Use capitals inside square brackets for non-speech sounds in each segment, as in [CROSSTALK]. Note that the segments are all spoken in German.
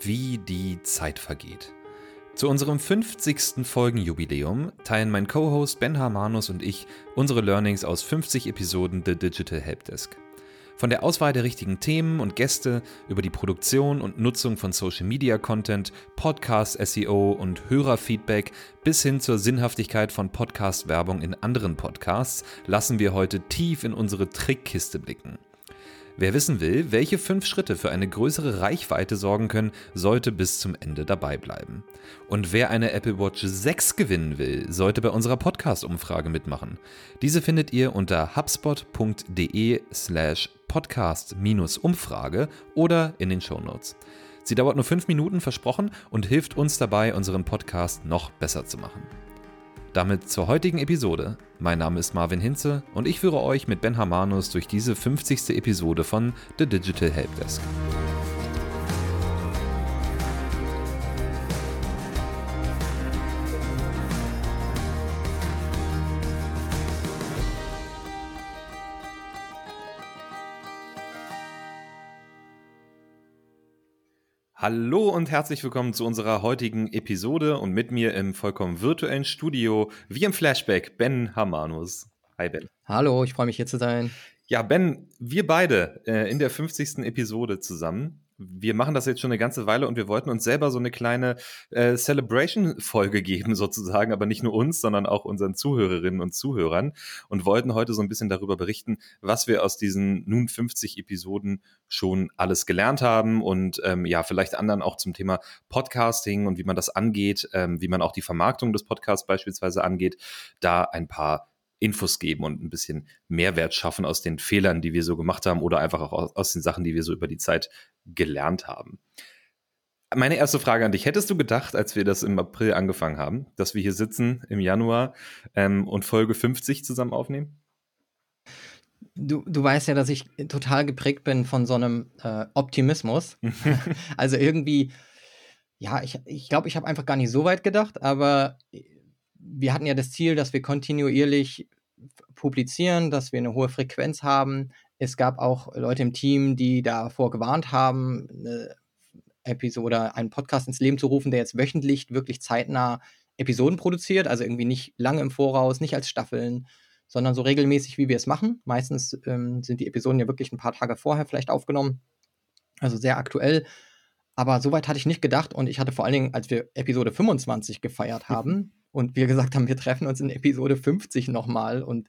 wie die Zeit vergeht. Zu unserem 50. Folgenjubiläum teilen mein Co-Host Ben Harmanus und ich unsere Learnings aus 50 Episoden The Digital Helpdesk. Von der Auswahl der richtigen Themen und Gäste über die Produktion und Nutzung von Social Media Content, Podcast SEO und Hörerfeedback bis hin zur Sinnhaftigkeit von Podcast Werbung in anderen Podcasts lassen wir heute tief in unsere Trickkiste blicken. Wer wissen will, welche fünf Schritte für eine größere Reichweite sorgen können, sollte bis zum Ende dabei bleiben. Und wer eine Apple Watch 6 gewinnen will, sollte bei unserer Podcast-Umfrage mitmachen. Diese findet ihr unter hubspot.de slash podcast-umfrage oder in den Shownotes. Sie dauert nur fünf Minuten versprochen und hilft uns dabei, unseren Podcast noch besser zu machen. Damit zur heutigen Episode. Mein Name ist Marvin Hinze und ich führe euch mit Ben Hamanus durch diese 50. Episode von The Digital Helpdesk. Hallo und herzlich willkommen zu unserer heutigen Episode und mit mir im vollkommen virtuellen Studio, wie im Flashback, Ben Hamanus. Hi Ben. Hallo, ich freue mich hier zu sein. Ja, Ben, wir beide äh, in der 50. Episode zusammen wir machen das jetzt schon eine ganze Weile und wir wollten uns selber so eine kleine äh, Celebration-Folge [LAUGHS] geben, sozusagen, aber nicht nur uns, sondern auch unseren Zuhörerinnen und Zuhörern und wollten heute so ein bisschen darüber berichten, was wir aus diesen nun 50 Episoden schon alles gelernt haben und ähm, ja, vielleicht anderen auch zum Thema Podcasting und wie man das angeht, ähm, wie man auch die Vermarktung des Podcasts beispielsweise angeht, da ein paar Infos geben und ein bisschen Mehrwert schaffen aus den Fehlern, die wir so gemacht haben oder einfach auch aus, den Sachen, die wir so über die Zeit gelernt haben. Meine erste Frage an dich. Hättest du gedacht, als wir das im April angefangen haben, dass wir hier sitzen im Januar ähm, und Folge 50 zusammen aufnehmen? Du, du weißt ja, dass ich total geprägt bin von so einem äh, Optimismus. [LAUGHS] also irgendwie, ja, ich glaube, ich, glaub, ich habe einfach gar nicht so weit gedacht, aber wir hatten ja das Ziel, dass wir kontinuierlich publizieren, dass wir eine hohe Frequenz haben. Es gab auch Leute im Team, die davor gewarnt haben, eine Episode, einen Podcast ins Leben zu rufen, der jetzt wöchentlich wirklich zeitnah Episoden produziert, also irgendwie nicht lange im Voraus, nicht als Staffeln, sondern so regelmäßig, wie wir es machen. Meistens ähm, sind die Episoden ja wirklich ein paar Tage vorher vielleicht aufgenommen, also sehr aktuell. Aber soweit hatte ich nicht gedacht und ich hatte vor allen Dingen, als wir Episode 25 gefeiert haben, und wir gesagt haben, wir treffen uns in Episode 50 nochmal und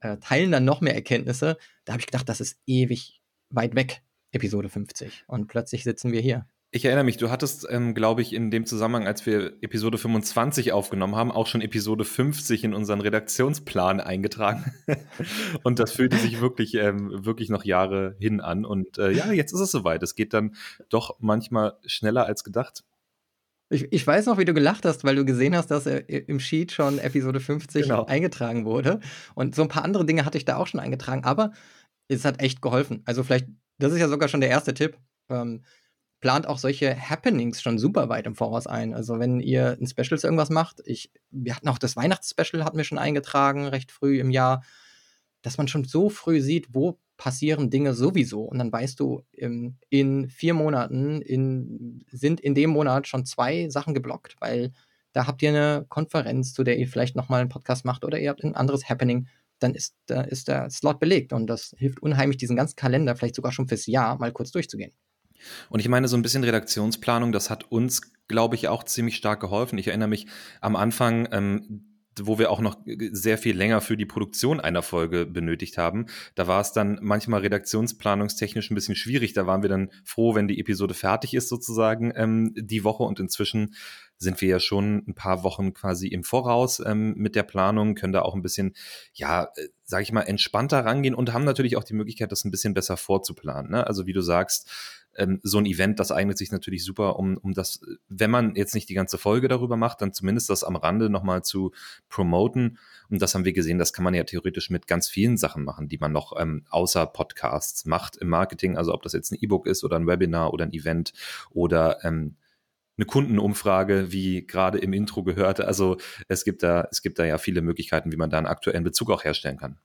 äh, teilen dann noch mehr Erkenntnisse, da habe ich gedacht, das ist ewig weit weg, Episode 50. Und plötzlich sitzen wir hier. Ich erinnere mich, du hattest, ähm, glaube ich, in dem Zusammenhang, als wir Episode 25 aufgenommen haben, auch schon Episode 50 in unseren Redaktionsplan eingetragen. [LAUGHS] und das fühlte sich wirklich, ähm, wirklich noch Jahre hin an. Und äh, ja, jetzt ist es soweit. Es geht dann doch manchmal schneller als gedacht. Ich, ich weiß noch, wie du gelacht hast, weil du gesehen hast, dass er im Sheet schon Episode 50 genau. eingetragen wurde. Und so ein paar andere Dinge hatte ich da auch schon eingetragen, aber es hat echt geholfen. Also vielleicht, das ist ja sogar schon der erste Tipp. Ähm, plant auch solche Happenings schon super weit im Voraus ein. Also wenn ihr ein Special zu irgendwas macht, ich, wir hatten auch das Weihnachtsspecial, hatten wir schon eingetragen, recht früh im Jahr, dass man schon so früh sieht, wo passieren Dinge sowieso. Und dann weißt du, in, in vier Monaten in, sind in dem Monat schon zwei Sachen geblockt, weil da habt ihr eine Konferenz, zu der ihr vielleicht nochmal einen Podcast macht oder ihr habt ein anderes Happening, dann ist, da ist der Slot belegt. Und das hilft unheimlich, diesen ganzen Kalender vielleicht sogar schon fürs Jahr mal kurz durchzugehen. Und ich meine, so ein bisschen Redaktionsplanung, das hat uns, glaube ich, auch ziemlich stark geholfen. Ich erinnere mich am Anfang, ähm, wo wir auch noch sehr viel länger für die Produktion einer Folge benötigt haben. Da war es dann manchmal redaktionsplanungstechnisch ein bisschen schwierig. Da waren wir dann froh, wenn die Episode fertig ist sozusagen ähm, die Woche. Und inzwischen sind wir ja schon ein paar Wochen quasi im Voraus ähm, mit der Planung, können da auch ein bisschen, ja, äh, sage ich mal, entspannter rangehen und haben natürlich auch die Möglichkeit, das ein bisschen besser vorzuplanen. Ne? Also wie du sagst, ähm, so ein Event, das eignet sich natürlich super, um, um das, wenn man jetzt nicht die ganze Folge darüber macht, dann zumindest das am Rande nochmal zu promoten. Und das haben wir gesehen, das kann man ja theoretisch mit ganz vielen Sachen machen, die man noch ähm, außer Podcasts macht im Marketing. Also ob das jetzt ein E-Book ist oder ein Webinar oder ein Event oder ähm, eine Kundenumfrage, wie gerade im Intro gehörte. Also es gibt da, es gibt da ja viele Möglichkeiten, wie man da einen aktuellen Bezug auch herstellen kann.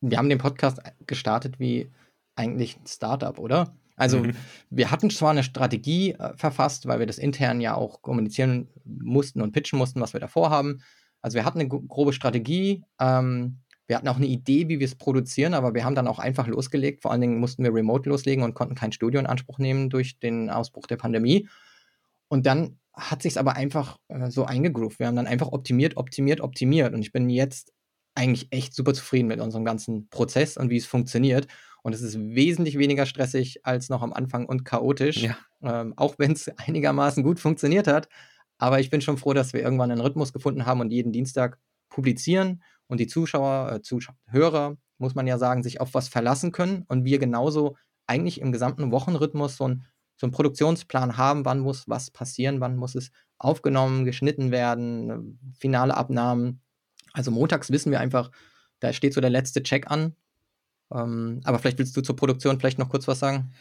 Wir haben den Podcast gestartet wie eigentlich ein Startup, oder? Also mhm. wir hatten zwar eine Strategie äh, verfasst, weil wir das intern ja auch kommunizieren mussten und pitchen mussten, was wir da vorhaben. Also wir hatten eine grobe Strategie. Ähm, wir hatten auch eine Idee, wie wir es produzieren, aber wir haben dann auch einfach losgelegt. Vor allen Dingen mussten wir remote loslegen und konnten kein Studio in Anspruch nehmen durch den Ausbruch der Pandemie. Und dann hat sich es aber einfach äh, so eingegroovt. Wir haben dann einfach optimiert, optimiert, optimiert. Und ich bin jetzt eigentlich echt super zufrieden mit unserem ganzen Prozess und wie es funktioniert. Und es ist wesentlich weniger stressig als noch am Anfang und chaotisch, ja. ähm, auch wenn es einigermaßen gut funktioniert hat. Aber ich bin schon froh, dass wir irgendwann einen Rhythmus gefunden haben und jeden Dienstag publizieren und die Zuschauer, äh, Zuhörer, muss man ja sagen, sich auf was verlassen können und wir genauso eigentlich im gesamten Wochenrhythmus so, ein, so einen Produktionsplan haben, wann muss was passieren, wann muss es aufgenommen, geschnitten werden, finale Abnahmen. Also montags wissen wir einfach, da steht so der letzte Check an. Ähm, aber vielleicht willst du zur Produktion vielleicht noch kurz was sagen?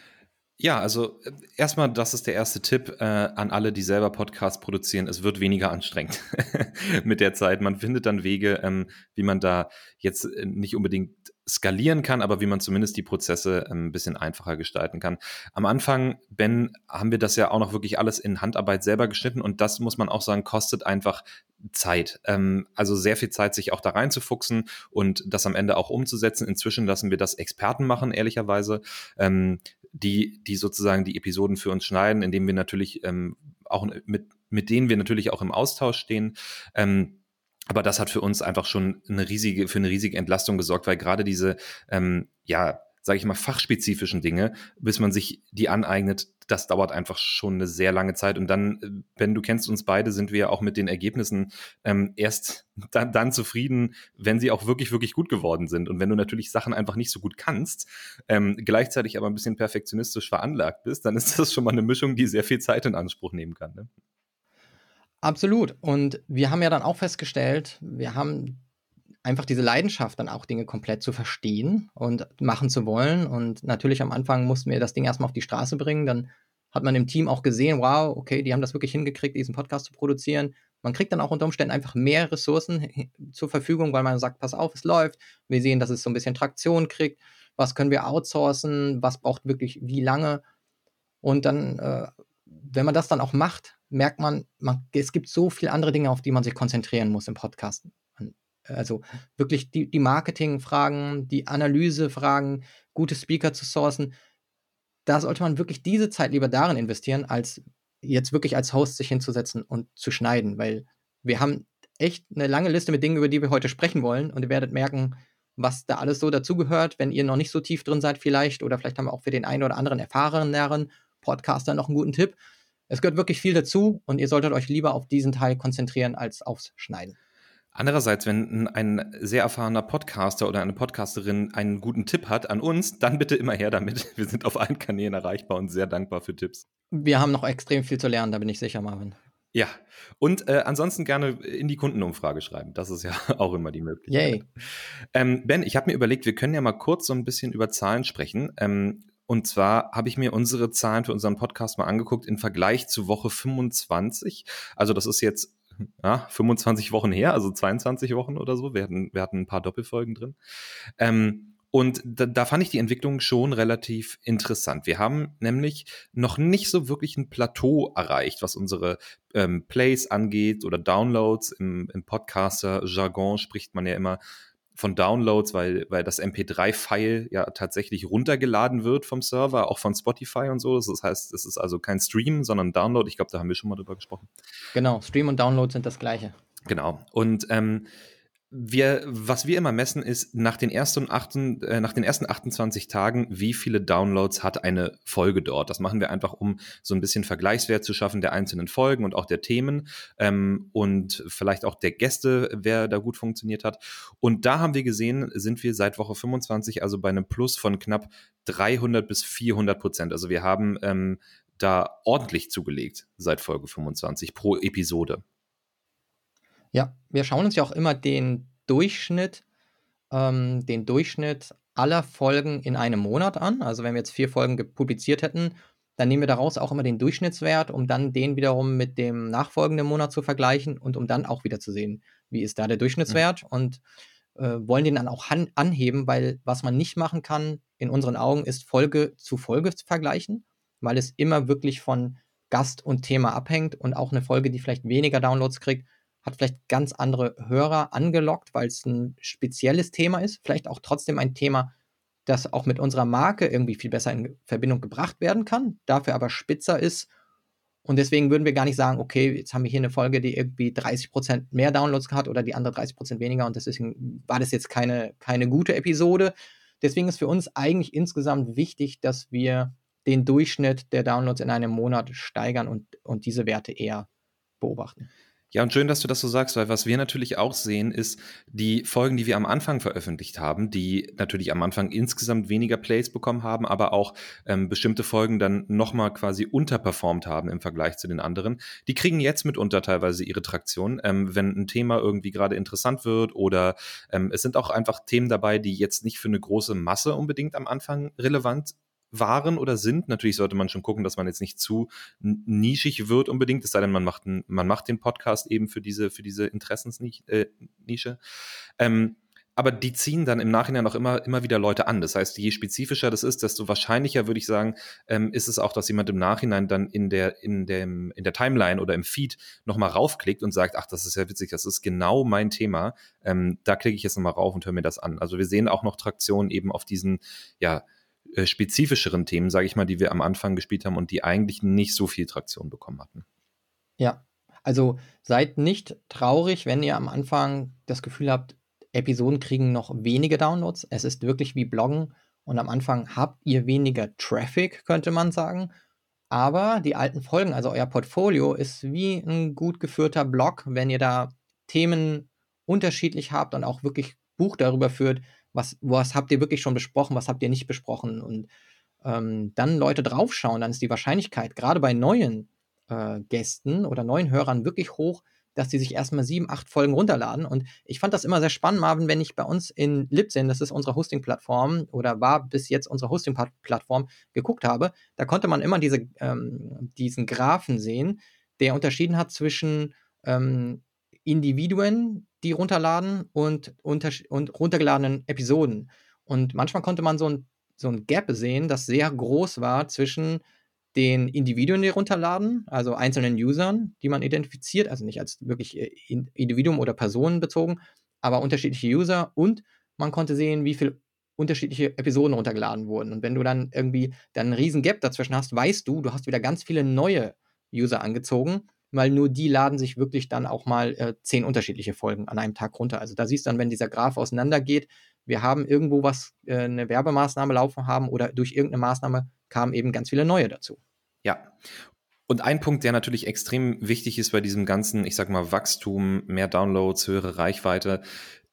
Ja, also äh, erstmal, das ist der erste Tipp äh, an alle, die selber Podcasts produzieren. Es wird weniger anstrengend [LAUGHS] mit der Zeit. Man findet dann Wege, ähm, wie man da jetzt äh, nicht unbedingt skalieren kann, aber wie man zumindest die Prozesse ähm, ein bisschen einfacher gestalten kann. Am Anfang, Ben, haben wir das ja auch noch wirklich alles in Handarbeit selber geschnitten und das muss man auch sagen, kostet einfach Zeit. Ähm, also sehr viel Zeit, sich auch da reinzufuchsen und das am Ende auch umzusetzen. Inzwischen lassen wir das Experten machen, ehrlicherweise. Ähm, die, die sozusagen die Episoden für uns schneiden, indem wir natürlich ähm, auch mit, mit denen wir natürlich auch im Austausch stehen. Ähm, aber das hat für uns einfach schon eine riesige, für eine riesige Entlastung gesorgt, weil gerade diese, ähm, ja, sage ich mal, fachspezifischen Dinge, bis man sich die aneignet, das dauert einfach schon eine sehr lange Zeit. Und dann, wenn du kennst uns beide, sind wir ja auch mit den Ergebnissen ähm, erst [LAUGHS] dann, dann zufrieden, wenn sie auch wirklich, wirklich gut geworden sind. Und wenn du natürlich Sachen einfach nicht so gut kannst, ähm, gleichzeitig aber ein bisschen perfektionistisch veranlagt bist, dann ist das schon mal eine Mischung, die sehr viel Zeit in Anspruch nehmen kann. Ne? Absolut. Und wir haben ja dann auch festgestellt, wir haben einfach diese Leidenschaft, dann auch Dinge komplett zu verstehen und machen zu wollen. Und natürlich am Anfang mussten wir das Ding erstmal auf die Straße bringen. Dann hat man im Team auch gesehen, wow, okay, die haben das wirklich hingekriegt, diesen Podcast zu produzieren. Man kriegt dann auch unter Umständen einfach mehr Ressourcen zur Verfügung, weil man sagt, pass auf, es läuft. Wir sehen, dass es so ein bisschen Traktion kriegt. Was können wir outsourcen? Was braucht wirklich wie lange? Und dann, äh, wenn man das dann auch macht, merkt man, man, es gibt so viele andere Dinge, auf die man sich konzentrieren muss im Podcast. Also wirklich die, die Marketing-Fragen, die Analyse-Fragen, gute Speaker zu sourcen. Da sollte man wirklich diese Zeit lieber darin investieren, als jetzt wirklich als Host sich hinzusetzen und zu schneiden, weil wir haben echt eine lange Liste mit Dingen, über die wir heute sprechen wollen und ihr werdet merken, was da alles so dazugehört, wenn ihr noch nicht so tief drin seid vielleicht oder vielleicht haben wir auch für den einen oder anderen erfahreneren Podcaster noch einen guten Tipp. Es gehört wirklich viel dazu und ihr solltet euch lieber auf diesen Teil konzentrieren als aufs Schneiden. Andererseits, wenn ein sehr erfahrener Podcaster oder eine Podcasterin einen guten Tipp hat an uns, dann bitte immer her damit. [LAUGHS] Wir sind auf allen Kanälen erreichbar und sehr dankbar für Tipps. Wir haben noch extrem viel zu lernen, da bin ich sicher, Marvin. Ja, und äh, ansonsten gerne in die Kundenumfrage schreiben. Das ist ja [LAUGHS] auch immer die Möglichkeit. Yay. Ähm, ben, ich habe mir überlegt, wir können ja mal kurz so ein bisschen über Zahlen sprechen. Ähm, und zwar habe ich mir unsere Zahlen für unseren Podcast mal angeguckt im Vergleich zu Woche 25. Also das ist jetzt ja, 25 Wochen her, also 22 Wochen oder so. Wir hatten, wir hatten ein paar Doppelfolgen drin. Ähm, und da, da fand ich die Entwicklung schon relativ interessant. Wir haben nämlich noch nicht so wirklich ein Plateau erreicht, was unsere ähm, Plays angeht oder Downloads. Im, im Podcaster-Jargon spricht man ja immer von Downloads, weil, weil das MP3-File ja tatsächlich runtergeladen wird vom Server, auch von Spotify und so. Das heißt, es ist also kein Stream, sondern Download. Ich glaube, da haben wir schon mal drüber gesprochen. Genau, Stream und Download sind das gleiche. Genau. Und ähm, wir, was wir immer messen, ist nach den ersten, achten, äh, nach den ersten 28 Tagen, wie viele Downloads hat eine Folge dort. Das machen wir einfach, um so ein bisschen Vergleichswert zu schaffen der einzelnen Folgen und auch der Themen ähm, und vielleicht auch der Gäste, wer da gut funktioniert hat. Und da haben wir gesehen, sind wir seit Woche 25 also bei einem Plus von knapp 300 bis 400 Prozent. Also wir haben ähm, da ordentlich zugelegt seit Folge 25 pro Episode. Ja, wir schauen uns ja auch immer den Durchschnitt, ähm, den Durchschnitt aller Folgen in einem Monat an. Also wenn wir jetzt vier Folgen publiziert hätten, dann nehmen wir daraus auch immer den Durchschnittswert, um dann den wiederum mit dem nachfolgenden Monat zu vergleichen und um dann auch wieder zu sehen, wie ist da der Durchschnittswert mhm. und äh, wollen den dann auch anheben, weil was man nicht machen kann, in unseren Augen ist Folge zu Folge zu vergleichen, weil es immer wirklich von Gast und Thema abhängt und auch eine Folge, die vielleicht weniger Downloads kriegt, hat vielleicht ganz andere Hörer angelockt, weil es ein spezielles Thema ist, vielleicht auch trotzdem ein Thema, das auch mit unserer Marke irgendwie viel besser in Verbindung gebracht werden kann, dafür aber spitzer ist. Und deswegen würden wir gar nicht sagen, okay, jetzt haben wir hier eine Folge, die irgendwie 30% mehr Downloads hat oder die andere 30% weniger und deswegen war das jetzt keine, keine gute Episode. Deswegen ist für uns eigentlich insgesamt wichtig, dass wir den Durchschnitt der Downloads in einem Monat steigern und, und diese Werte eher beobachten. Ja, und schön, dass du das so sagst, weil was wir natürlich auch sehen, ist die Folgen, die wir am Anfang veröffentlicht haben, die natürlich am Anfang insgesamt weniger Plays bekommen haben, aber auch ähm, bestimmte Folgen dann nochmal quasi unterperformt haben im Vergleich zu den anderen. Die kriegen jetzt mitunter teilweise ihre Traktion, ähm, wenn ein Thema irgendwie gerade interessant wird oder ähm, es sind auch einfach Themen dabei, die jetzt nicht für eine große Masse unbedingt am Anfang relevant waren oder sind. Natürlich sollte man schon gucken, dass man jetzt nicht zu nischig wird unbedingt, es sei denn, man macht, man macht den Podcast eben für diese, für diese Interessensnische. Äh, ähm, aber die ziehen dann im Nachhinein auch immer, immer wieder Leute an. Das heißt, je spezifischer das ist, desto wahrscheinlicher, würde ich sagen, ähm, ist es auch, dass jemand im Nachhinein dann in der, in dem, in der Timeline oder im Feed nochmal raufklickt und sagt, ach, das ist ja witzig, das ist genau mein Thema. Ähm, da klicke ich jetzt nochmal rauf und höre mir das an. Also wir sehen auch noch Traktion eben auf diesen, ja, äh, spezifischeren Themen, sage ich mal, die wir am Anfang gespielt haben und die eigentlich nicht so viel Traktion bekommen hatten. Ja, also seid nicht traurig, wenn ihr am Anfang das Gefühl habt, Episoden kriegen noch wenige Downloads. Es ist wirklich wie Bloggen und am Anfang habt ihr weniger Traffic, könnte man sagen. Aber die alten Folgen, also euer Portfolio, ist wie ein gut geführter Blog, wenn ihr da Themen unterschiedlich habt und auch wirklich Buch darüber führt, was, was habt ihr wirklich schon besprochen, was habt ihr nicht besprochen und ähm, dann Leute draufschauen, dann ist die Wahrscheinlichkeit, gerade bei neuen äh, Gästen oder neuen Hörern, wirklich hoch, dass die sich erstmal sieben, acht Folgen runterladen. Und ich fand das immer sehr spannend, Marvin, wenn ich bei uns in Libsyn, das ist unsere Hosting-Plattform oder war bis jetzt unsere Hosting-Plattform, geguckt habe, da konnte man immer diese, ähm, diesen Graphen sehen, der unterschieden hat zwischen ähm, Individuen, die runterladen und, und runtergeladenen Episoden. Und manchmal konnte man so ein, so ein Gap sehen, das sehr groß war zwischen den Individuen, die runterladen, also einzelnen Usern, die man identifiziert, also nicht als wirklich äh, Individuum oder Personen bezogen, aber unterschiedliche User und man konnte sehen, wie viele unterschiedliche Episoden runtergeladen wurden. Und wenn du dann irgendwie dann einen riesen Gap dazwischen hast, weißt du, du hast wieder ganz viele neue User angezogen weil nur die laden sich wirklich dann auch mal äh, zehn unterschiedliche Folgen an einem Tag runter. Also da siehst du dann, wenn dieser Graph auseinandergeht, wir haben irgendwo was, äh, eine Werbemaßnahme laufen haben oder durch irgendeine Maßnahme kamen eben ganz viele neue dazu. Ja. Und ein Punkt, der natürlich extrem wichtig ist bei diesem ganzen, ich sag mal, Wachstum, mehr Downloads, höhere Reichweite,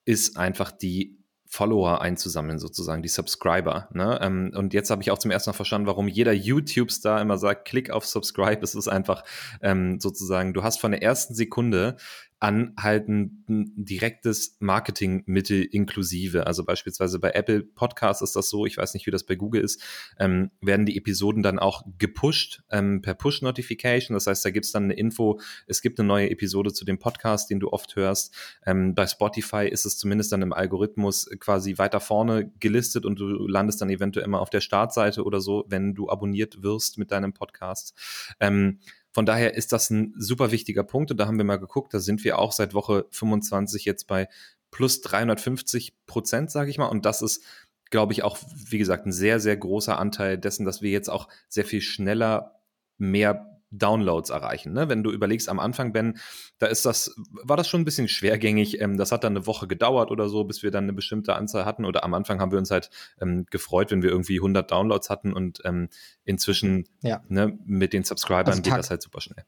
ist einfach die Follower einzusammeln, sozusagen, die Subscriber. Ne? Ähm, und jetzt habe ich auch zum ersten Mal verstanden, warum jeder YouTube-Star immer sagt, klick auf Subscribe. Es ist einfach ähm, sozusagen, du hast von der ersten Sekunde an halt ein, ein direktes Marketingmittel inklusive. Also beispielsweise bei Apple Podcasts ist das so, ich weiß nicht, wie das bei Google ist, ähm, werden die Episoden dann auch gepusht ähm, per Push-Notification. Das heißt, da gibt's dann eine Info, es gibt eine neue Episode zu dem Podcast, den du oft hörst. Ähm, bei Spotify ist es zumindest dann im Algorithmus quasi weiter vorne gelistet und du landest dann eventuell immer auf der Startseite oder so, wenn du abonniert wirst mit deinem Podcast. Ähm, von daher ist das ein super wichtiger Punkt und da haben wir mal geguckt, da sind wir auch seit Woche 25 jetzt bei plus 350 Prozent, sage ich mal. Und das ist, glaube ich, auch, wie gesagt, ein sehr, sehr großer Anteil dessen, dass wir jetzt auch sehr viel schneller mehr Downloads erreichen. Ne? Wenn du überlegst, am Anfang, Ben, da ist das, war das schon ein bisschen schwergängig. Ähm, das hat dann eine Woche gedauert oder so, bis wir dann eine bestimmte Anzahl hatten. Oder am Anfang haben wir uns halt ähm, gefreut, wenn wir irgendwie 100 Downloads hatten und ähm, inzwischen ja. ne, mit den Subscribern also geht das halt super schnell.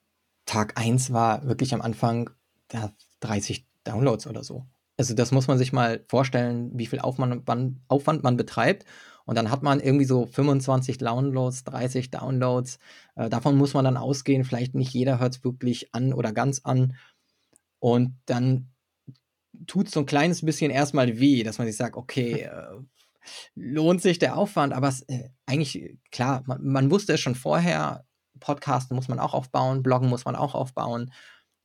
Tag 1 war wirklich am Anfang ja, 30 Downloads oder so. Also das muss man sich mal vorstellen, wie viel Aufwand Aufwand man betreibt. Und dann hat man irgendwie so 25 Downloads, 30 Downloads. Äh, davon muss man dann ausgehen. Vielleicht nicht jeder hört es wirklich an oder ganz an. Und dann tut es so ein kleines bisschen erstmal weh, dass man sich sagt, okay, äh, lohnt sich der Aufwand, aber es, äh, eigentlich, klar, man, man, wusste es schon vorher, Podcasten muss man auch aufbauen, Bloggen muss man auch aufbauen.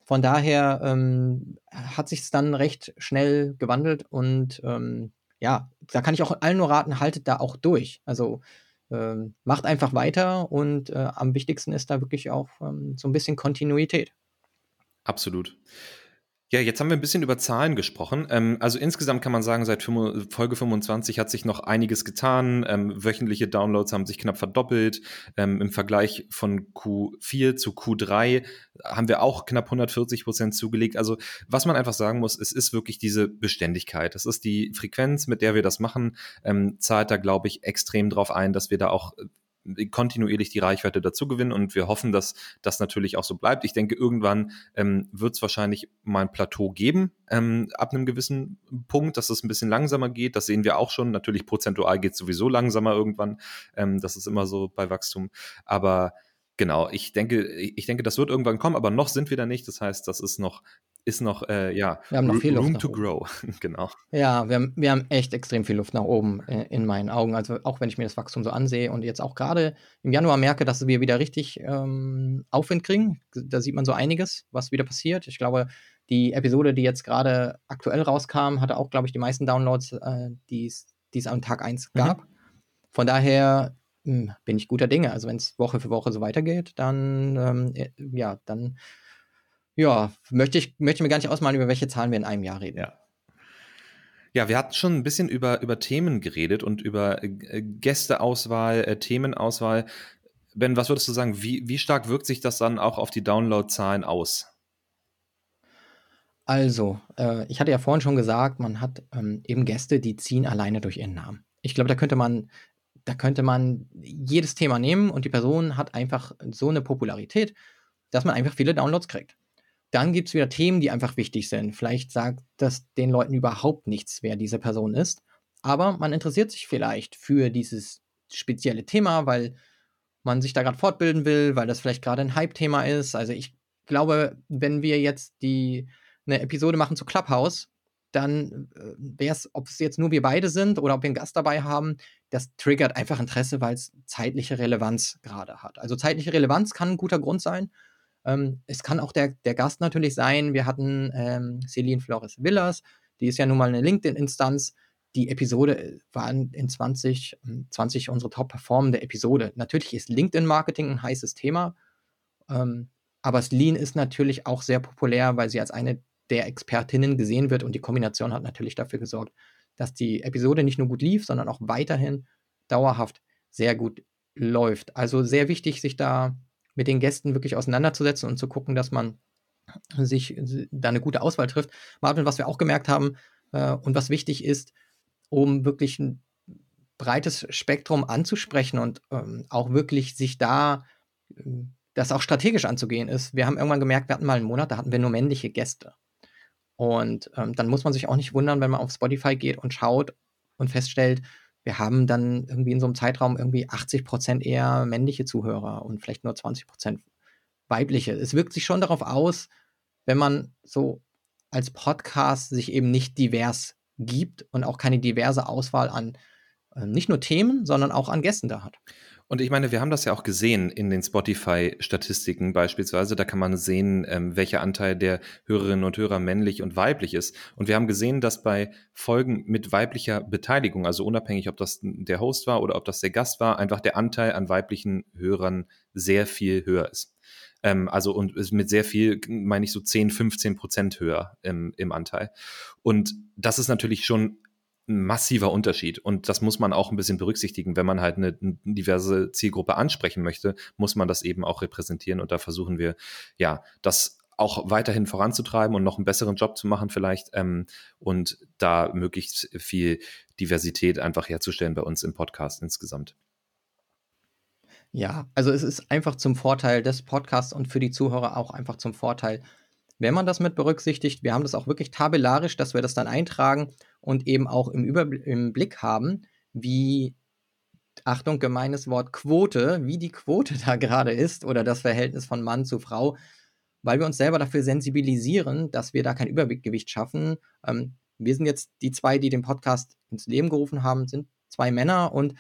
Von daher ähm, hat sich es dann recht schnell gewandelt und ähm, ja, da kann ich auch allen nur raten, haltet da auch durch. Also ähm, macht einfach weiter und äh, am wichtigsten ist da wirklich auch ähm, so ein bisschen Kontinuität. Absolut. Ja, jetzt haben wir ein bisschen über Zahlen gesprochen. Ähm, also insgesamt kann man sagen, seit Folge 25 hat sich noch einiges getan. Ähm, wöchentliche Downloads haben sich knapp verdoppelt. Ähm, Im Vergleich von Q4 zu Q3 haben wir auch knapp 140 Prozent zugelegt. Also was man einfach sagen muss, es ist wirklich diese Beständigkeit. Es ist die Frequenz, mit der wir das machen, ähm, zahlt da, glaube ich, extrem drauf ein, dass wir da auch kontinuierlich die Reichweite dazu gewinnen und wir hoffen, dass das natürlich auch so bleibt. Ich denke, irgendwann ähm, wird es wahrscheinlich mal ein Plateau geben, ähm, ab einem gewissen Punkt, dass es ein bisschen langsamer geht. Das sehen wir auch schon. Natürlich prozentual geht es sowieso langsamer irgendwann. Ähm, das ist immer so bei Wachstum. Aber genau, ich denke, ich denke, das wird irgendwann kommen, aber noch sind wir da nicht. Das heißt, das ist noch ist noch, äh, ja, wir haben noch viel Room Luft to grow. [LAUGHS] genau. Ja, wir haben, wir haben echt extrem viel Luft nach oben äh, in meinen Augen. Also auch wenn ich mir das Wachstum so ansehe und jetzt auch gerade im Januar merke, dass wir wieder richtig ähm, Aufwind kriegen. Da sieht man so einiges, was wieder passiert. Ich glaube, die Episode, die jetzt gerade aktuell rauskam, hatte auch, glaube ich, die meisten Downloads, äh, die es am Tag 1 mhm. gab. Mhm. Von daher mh, hm, bin ich guter Dinge. Also wenn es Woche für Woche so weitergeht, dann ähm, äh, ja, dann ja, möchte ich möchte mir gar nicht ausmalen, über welche Zahlen wir in einem Jahr reden. Ja. Ja, wir hatten schon ein bisschen über, über Themen geredet und über äh, Gästeauswahl, äh, Themenauswahl. Ben, was würdest du sagen, wie, wie stark wirkt sich das dann auch auf die Downloadzahlen aus? Also, äh, ich hatte ja vorhin schon gesagt, man hat ähm, eben Gäste, die ziehen alleine durch ihren Namen. Ich glaube, da könnte man, da könnte man jedes Thema nehmen und die Person hat einfach so eine Popularität, dass man einfach viele Downloads kriegt. Dann gibt es wieder Themen, die einfach wichtig sind. Vielleicht sagt das den Leuten überhaupt nichts, wer diese Person ist. Aber man interessiert sich vielleicht für dieses spezielle Thema, weil man sich da gerade fortbilden will, weil das vielleicht gerade ein Hype-Thema ist. Also ich glaube, wenn wir jetzt die eine Episode machen zu Clubhouse, dann äh, wäre es, ob es jetzt nur wir beide sind oder ob wir einen Gast dabei haben, das triggert einfach Interesse, weil es zeitliche Relevanz gerade hat. Also zeitliche Relevanz kann ein guter Grund sein. Ähm, es kann auch der, der Gast natürlich sein. Wir hatten ähm, Celine Flores Villas, die ist ja nun mal eine LinkedIn-Instanz. Die Episode äh, war in 2020 20 unsere top performende Episode. Natürlich ist LinkedIn-Marketing ein heißes Thema, ähm, aber Celine ist natürlich auch sehr populär, weil sie als eine der Expertinnen gesehen wird und die Kombination hat natürlich dafür gesorgt, dass die Episode nicht nur gut lief, sondern auch weiterhin dauerhaft sehr gut läuft. Also sehr wichtig, sich da mit den Gästen wirklich auseinanderzusetzen und zu gucken, dass man sich da eine gute Auswahl trifft. Marvin, was wir auch gemerkt haben äh, und was wichtig ist, um wirklich ein breites Spektrum anzusprechen und ähm, auch wirklich sich da ähm, das auch strategisch anzugehen ist. Wir haben irgendwann gemerkt, wir hatten mal einen Monat, da hatten wir nur männliche Gäste. Und ähm, dann muss man sich auch nicht wundern, wenn man auf Spotify geht und schaut und feststellt, wir haben dann irgendwie in so einem Zeitraum irgendwie 80 Prozent eher männliche Zuhörer und vielleicht nur 20 Prozent weibliche. Es wirkt sich schon darauf aus, wenn man so als Podcast sich eben nicht divers gibt und auch keine diverse Auswahl an äh, nicht nur Themen, sondern auch an Gästen da hat. Und ich meine, wir haben das ja auch gesehen in den Spotify-Statistiken beispielsweise. Da kann man sehen, ähm, welcher Anteil der Hörerinnen und Hörer männlich und weiblich ist. Und wir haben gesehen, dass bei Folgen mit weiblicher Beteiligung, also unabhängig, ob das der Host war oder ob das der Gast war, einfach der Anteil an weiblichen Hörern sehr viel höher ist. Ähm, also und mit sehr viel, meine ich so 10, 15 Prozent höher im, im Anteil. Und das ist natürlich schon ein massiver Unterschied. Und das muss man auch ein bisschen berücksichtigen. Wenn man halt eine, eine, diverse Zielgruppe ansprechen möchte, muss man das eben auch repräsentieren. Und da versuchen wir, ja, das auch weiterhin voranzutreiben und noch einen besseren Job zu machen vielleicht ähm, und da möglichst viel Diversität einfach herzustellen bei uns im Podcast insgesamt. Ja, also es ist einfach zum Vorteil des Podcasts und für die Zuhörer auch einfach zum Vorteil, wenn man das mit berücksichtigt. Wir haben das auch wirklich tabellarisch, dass wir das dann eintragen und eben auch im, Überbl im Blick haben, wie, Achtung, gemeines Wort Quote, wie die Quote [LAUGHS] da gerade ist oder das Verhältnis von Mann zu Frau, weil wir uns selber dafür sensibilisieren, dass wir da kein Übergewicht schaffen. Ähm, wir sind jetzt die zwei, die den Podcast ins Leben gerufen haben, sind zwei Männer und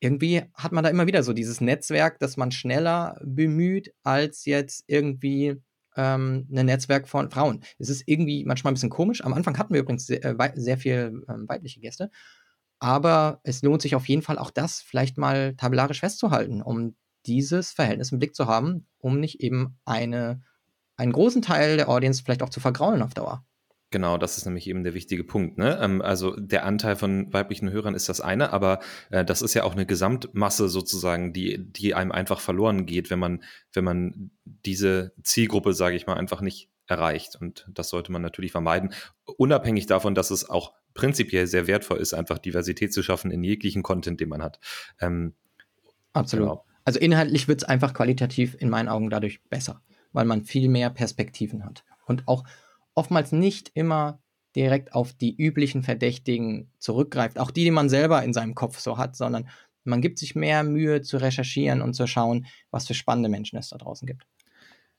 irgendwie hat man da immer wieder so dieses Netzwerk, das man schneller bemüht, als jetzt irgendwie ähm, ein Netzwerk von Frauen. Es ist irgendwie manchmal ein bisschen komisch. Am Anfang hatten wir übrigens sehr, äh, sehr viel ähm, weibliche Gäste. Aber es lohnt sich auf jeden Fall auch das vielleicht mal tabellarisch festzuhalten, um dieses Verhältnis im Blick zu haben, um nicht eben eine, einen großen Teil der Audience vielleicht auch zu vergraulen auf Dauer. Genau, das ist nämlich eben der wichtige Punkt. Ne? Ähm, also der Anteil von weiblichen Hörern ist das eine, aber äh, das ist ja auch eine Gesamtmasse sozusagen, die, die einem einfach verloren geht, wenn man, wenn man diese Zielgruppe, sage ich mal, einfach nicht erreicht. Und das sollte man natürlich vermeiden, unabhängig davon, dass es auch prinzipiell sehr wertvoll ist, einfach Diversität zu schaffen in jeglichen Content, den man hat. Ähm, Absolut. Genau. Also inhaltlich wird es einfach qualitativ in meinen Augen dadurch besser, weil man viel mehr Perspektiven hat. Und auch oftmals nicht immer direkt auf die üblichen Verdächtigen zurückgreift, auch die, die man selber in seinem Kopf so hat, sondern man gibt sich mehr Mühe zu recherchieren und zu schauen, was für spannende Menschen es da draußen gibt.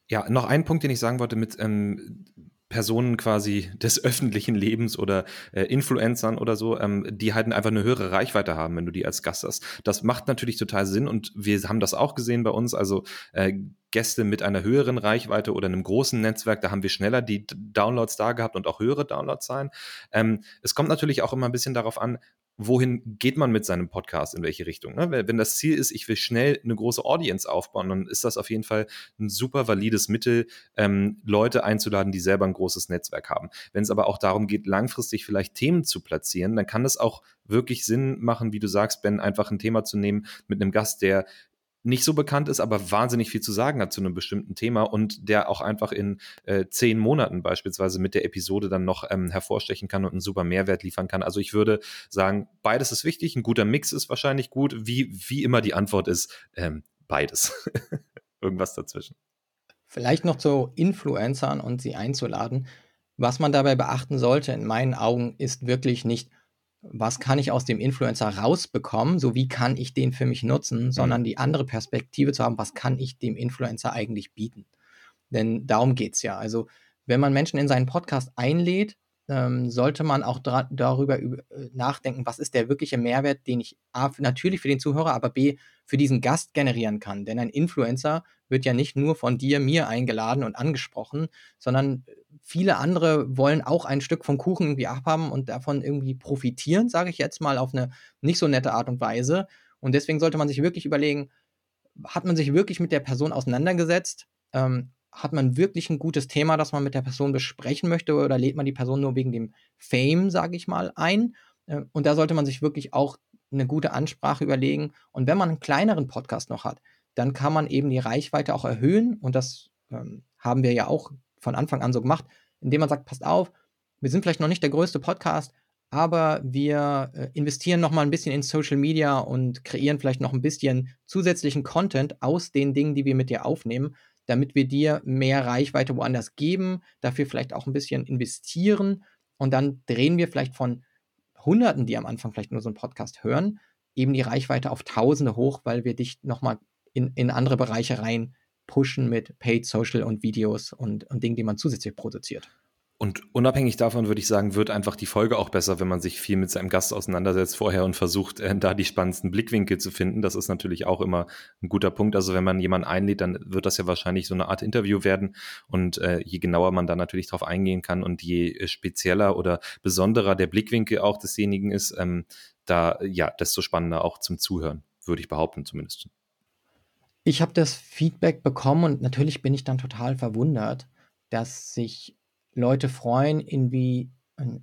Ja, noch ein Punkt, den ich sagen wollte mit ähm, Personen quasi des öffentlichen Lebens oder äh, Influencern oder so, ähm, die halt einfach eine höhere Reichweite haben, wenn du die als Gast hast. Das macht natürlich total Sinn und wir haben das auch gesehen bei uns. Also äh, Gäste mit einer höheren Reichweite oder einem großen Netzwerk, da haben wir schneller die Downloads da gehabt und auch höhere Downloadzahlen. Ähm, es kommt natürlich auch immer ein bisschen darauf an, wohin geht man mit seinem Podcast, in welche Richtung. Ne? Wenn das Ziel ist, ich will schnell eine große Audience aufbauen, dann ist das auf jeden Fall ein super valides Mittel, ähm, Leute einzuladen, die selber ein großes Netzwerk haben. Wenn es aber auch darum geht, langfristig vielleicht Themen zu platzieren, dann kann es auch wirklich Sinn machen, wie du sagst, Ben, einfach ein Thema zu nehmen mit einem Gast, der nicht so bekannt ist, aber wahnsinnig viel zu sagen hat zu einem bestimmten Thema und der auch einfach in äh, zehn Monaten beispielsweise mit der Episode dann noch ähm, hervorstechen kann und einen super Mehrwert liefern kann. Also ich würde sagen, beides ist wichtig, ein guter Mix ist wahrscheinlich gut. Wie, wie immer die Antwort ist, ähm, beides. [LAUGHS] Irgendwas dazwischen. Vielleicht noch zu Influencern und sie einzuladen. Was man dabei beachten sollte, in meinen Augen, ist wirklich nicht, was kann ich aus dem Influencer rausbekommen, so wie kann ich den für mich nutzen, mhm. sondern die andere Perspektive zu haben, was kann ich dem Influencer eigentlich bieten. Denn darum geht es ja. Also wenn man Menschen in seinen Podcast einlädt, ähm, sollte man auch darüber äh, nachdenken, was ist der wirkliche Mehrwert, den ich A, natürlich für den Zuhörer, aber B, für diesen Gast generieren kann. Denn ein Influencer wird ja nicht nur von dir, mir eingeladen und angesprochen, sondern viele andere wollen auch ein Stück vom Kuchen irgendwie abhaben und davon irgendwie profitieren, sage ich jetzt mal auf eine nicht so nette Art und Weise. Und deswegen sollte man sich wirklich überlegen, hat man sich wirklich mit der Person auseinandergesetzt? Ähm, hat man wirklich ein gutes Thema, das man mit der Person besprechen möchte oder lädt man die Person nur wegen dem Fame, sage ich mal, ein? Äh, und da sollte man sich wirklich auch eine gute Ansprache überlegen. Und wenn man einen kleineren Podcast noch hat, dann kann man eben die Reichweite auch erhöhen. Und das ähm, haben wir ja auch von Anfang an so gemacht, indem man sagt, passt auf, wir sind vielleicht noch nicht der größte Podcast, aber wir äh, investieren noch mal ein bisschen in Social Media und kreieren vielleicht noch ein bisschen zusätzlichen Content aus den Dingen, die wir mit dir aufnehmen, damit wir dir mehr Reichweite woanders geben, dafür vielleicht auch ein bisschen investieren. Und dann drehen wir vielleicht von Hunderten, die am Anfang vielleicht nur so einen Podcast hören, eben die Reichweite auf Tausende hoch, weil wir dich noch mal in, in andere Bereiche rein pushen mit Paid Social und Videos und, und Dingen, die man zusätzlich produziert. Und unabhängig davon würde ich sagen, wird einfach die Folge auch besser, wenn man sich viel mit seinem Gast auseinandersetzt vorher und versucht, äh, da die spannendsten Blickwinkel zu finden. Das ist natürlich auch immer ein guter Punkt. Also wenn man jemanden einlädt, dann wird das ja wahrscheinlich so eine Art Interview werden. Und äh, je genauer man da natürlich drauf eingehen kann und je spezieller oder besonderer der Blickwinkel auch desjenigen ist, ähm, da ja, desto spannender auch zum Zuhören, würde ich behaupten zumindest. Ich habe das Feedback bekommen und natürlich bin ich dann total verwundert, dass sich Leute freuen, in, wie,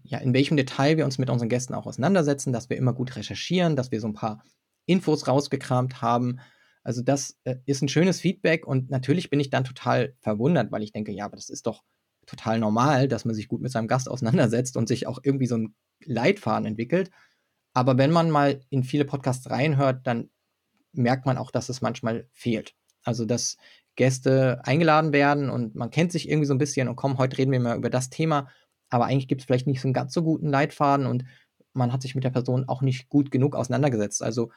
ja, in welchem Detail wir uns mit unseren Gästen auch auseinandersetzen, dass wir immer gut recherchieren, dass wir so ein paar Infos rausgekramt haben. Also das äh, ist ein schönes Feedback und natürlich bin ich dann total verwundert, weil ich denke, ja, aber das ist doch total normal, dass man sich gut mit seinem Gast auseinandersetzt und sich auch irgendwie so ein Leitfaden entwickelt. Aber wenn man mal in viele Podcasts reinhört, dann merkt man auch, dass es manchmal fehlt. Also, dass Gäste eingeladen werden und man kennt sich irgendwie so ein bisschen und komm, heute reden wir mal über das Thema, aber eigentlich gibt es vielleicht nicht so einen ganz so guten Leitfaden und man hat sich mit der Person auch nicht gut genug auseinandergesetzt. Also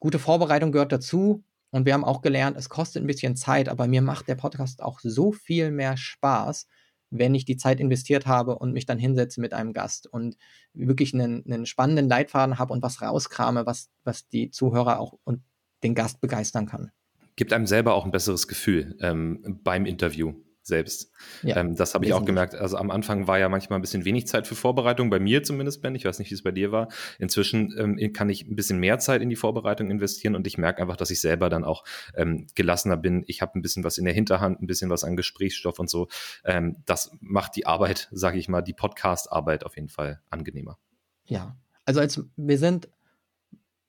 gute Vorbereitung gehört dazu und wir haben auch gelernt, es kostet ein bisschen Zeit, aber mir macht der Podcast auch so viel mehr Spaß, wenn ich die Zeit investiert habe und mich dann hinsetze mit einem Gast und wirklich einen, einen spannenden Leitfaden habe und was rauskrame, was, was die Zuhörer auch und den Gast begeistern kann. Gibt einem selber auch ein besseres Gefühl ähm, beim Interview, selbst. Ja, ähm, das habe ich auch gemerkt. Also am Anfang war ja manchmal ein bisschen wenig Zeit für Vorbereitung, bei mir zumindest, Ben. Ich weiß nicht, wie es bei dir war. Inzwischen ähm, kann ich ein bisschen mehr Zeit in die Vorbereitung investieren und ich merke einfach, dass ich selber dann auch ähm, gelassener bin. Ich habe ein bisschen was in der Hinterhand, ein bisschen was an Gesprächsstoff und so. Ähm, das macht die Arbeit, sage ich mal, die Podcast-Arbeit auf jeden Fall angenehmer. Ja, also als wir sind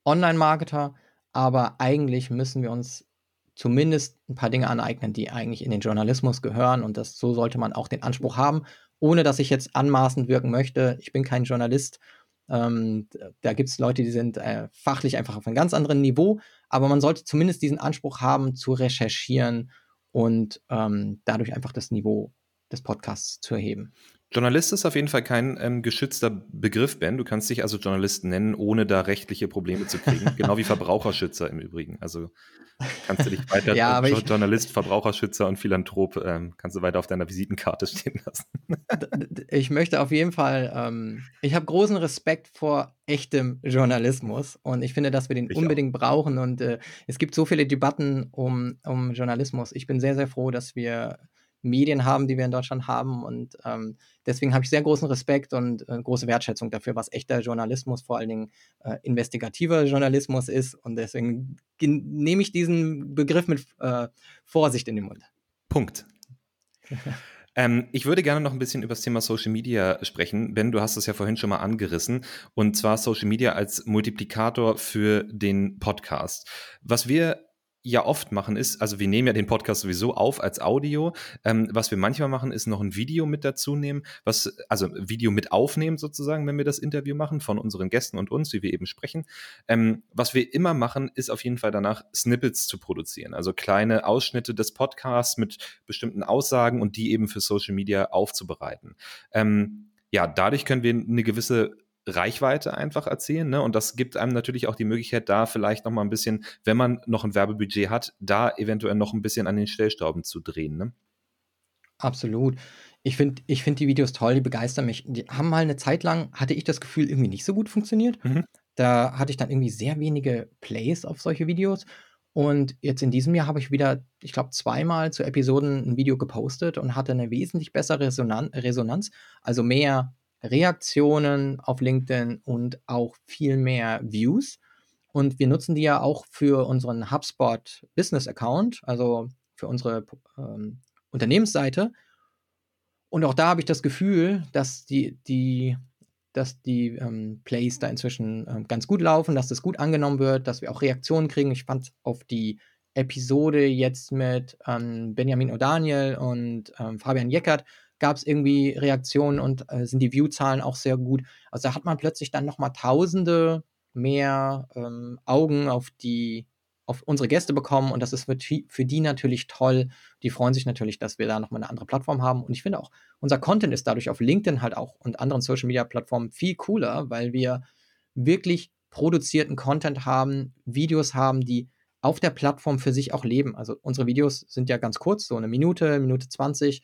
Online-Marketer, aber eigentlich müssen wir uns zumindest ein paar Dinge aneignen, die eigentlich in den Journalismus gehören. Und das so sollte man auch den Anspruch haben, ohne dass ich jetzt anmaßend wirken möchte. Ich bin kein Journalist. Ähm, da gibt es Leute, die sind äh, fachlich einfach auf einem ganz anderen Niveau. Aber man sollte zumindest diesen Anspruch haben, zu recherchieren und ähm, dadurch einfach das Niveau des Podcasts zu erheben. Journalist ist auf jeden Fall kein ähm, geschützter Begriff, Ben. Du kannst dich also Journalist nennen, ohne da rechtliche Probleme zu kriegen. [LAUGHS] genau wie Verbraucherschützer im Übrigen. Also kannst du dich [LAUGHS] weiter ja, aber Journalist, Verbraucherschützer und Philanthrop ähm, kannst du weiter auf deiner Visitenkarte stehen lassen. [LAUGHS] ich möchte auf jeden Fall, ähm, ich habe großen Respekt vor echtem Journalismus und ich finde, dass wir den ich unbedingt auch. brauchen und äh, es gibt so viele Debatten um, um Journalismus. Ich bin sehr, sehr froh, dass wir Medien haben, die wir in Deutschland haben. Und ähm, deswegen habe ich sehr großen Respekt und äh, große Wertschätzung dafür, was echter Journalismus, vor allen Dingen äh, investigativer Journalismus ist. Und deswegen nehme ich diesen Begriff mit äh, Vorsicht in den Mund. Punkt. [LAUGHS] Ähm, ich würde gerne noch ein bisschen über das Thema Social Media sprechen. Ben, du hast es ja vorhin schon mal angerissen. Und zwar Social Media als Multiplikator für den Podcast. Was wir ja oft machen ist, also wir nehmen ja den Podcast sowieso auf als Audio. Ähm, was wir manchmal machen, ist noch ein Video mit dazu nehmen, was, also Video mit aufnehmen sozusagen, wenn wir das Interview machen von unseren Gästen und uns, wie wir eben sprechen. Ähm, was wir immer machen, ist auf jeden Fall danach Snippets zu produzieren, also kleine Ausschnitte des Podcasts mit bestimmten Aussagen und die eben für Social Media aufzubereiten. Ähm, ja, dadurch können wir eine gewisse Reichweite einfach erzielen. Ne? Und das gibt einem natürlich auch die Möglichkeit, da vielleicht noch mal ein bisschen, wenn man noch ein Werbebudget hat, da eventuell noch ein bisschen an den Stellstauben zu drehen. Ne? Absolut. Ich finde ich find die Videos toll, die begeistern mich. Die haben mal eine Zeit lang, hatte ich das Gefühl, irgendwie nicht so gut funktioniert. Mhm. Da hatte ich dann irgendwie sehr wenige Plays auf solche Videos. Und jetzt in diesem Jahr habe ich wieder, ich glaube, zweimal zu Episoden ein Video gepostet und hatte eine wesentlich bessere Resonan Resonanz, also mehr Reaktionen auf LinkedIn und auch viel mehr Views. Und wir nutzen die ja auch für unseren HubSpot Business Account, also für unsere ähm, Unternehmensseite. Und auch da habe ich das Gefühl, dass die, die, dass die ähm, Plays da inzwischen ähm, ganz gut laufen, dass das gut angenommen wird, dass wir auch Reaktionen kriegen. Ich fand auf die Episode jetzt mit ähm, Benjamin O'Daniel und ähm, Fabian Jeckert gab es irgendwie Reaktionen und äh, sind die View-Zahlen auch sehr gut. Also da hat man plötzlich dann nochmal tausende mehr ähm, Augen auf die auf unsere Gäste bekommen und das ist für die, für die natürlich toll. Die freuen sich natürlich, dass wir da nochmal eine andere Plattform haben. Und ich finde auch, unser Content ist dadurch auf LinkedIn halt auch und anderen Social Media Plattformen viel cooler, weil wir wirklich produzierten Content haben, Videos haben, die auf der Plattform für sich auch leben. Also unsere Videos sind ja ganz kurz, so eine Minute, Minute 20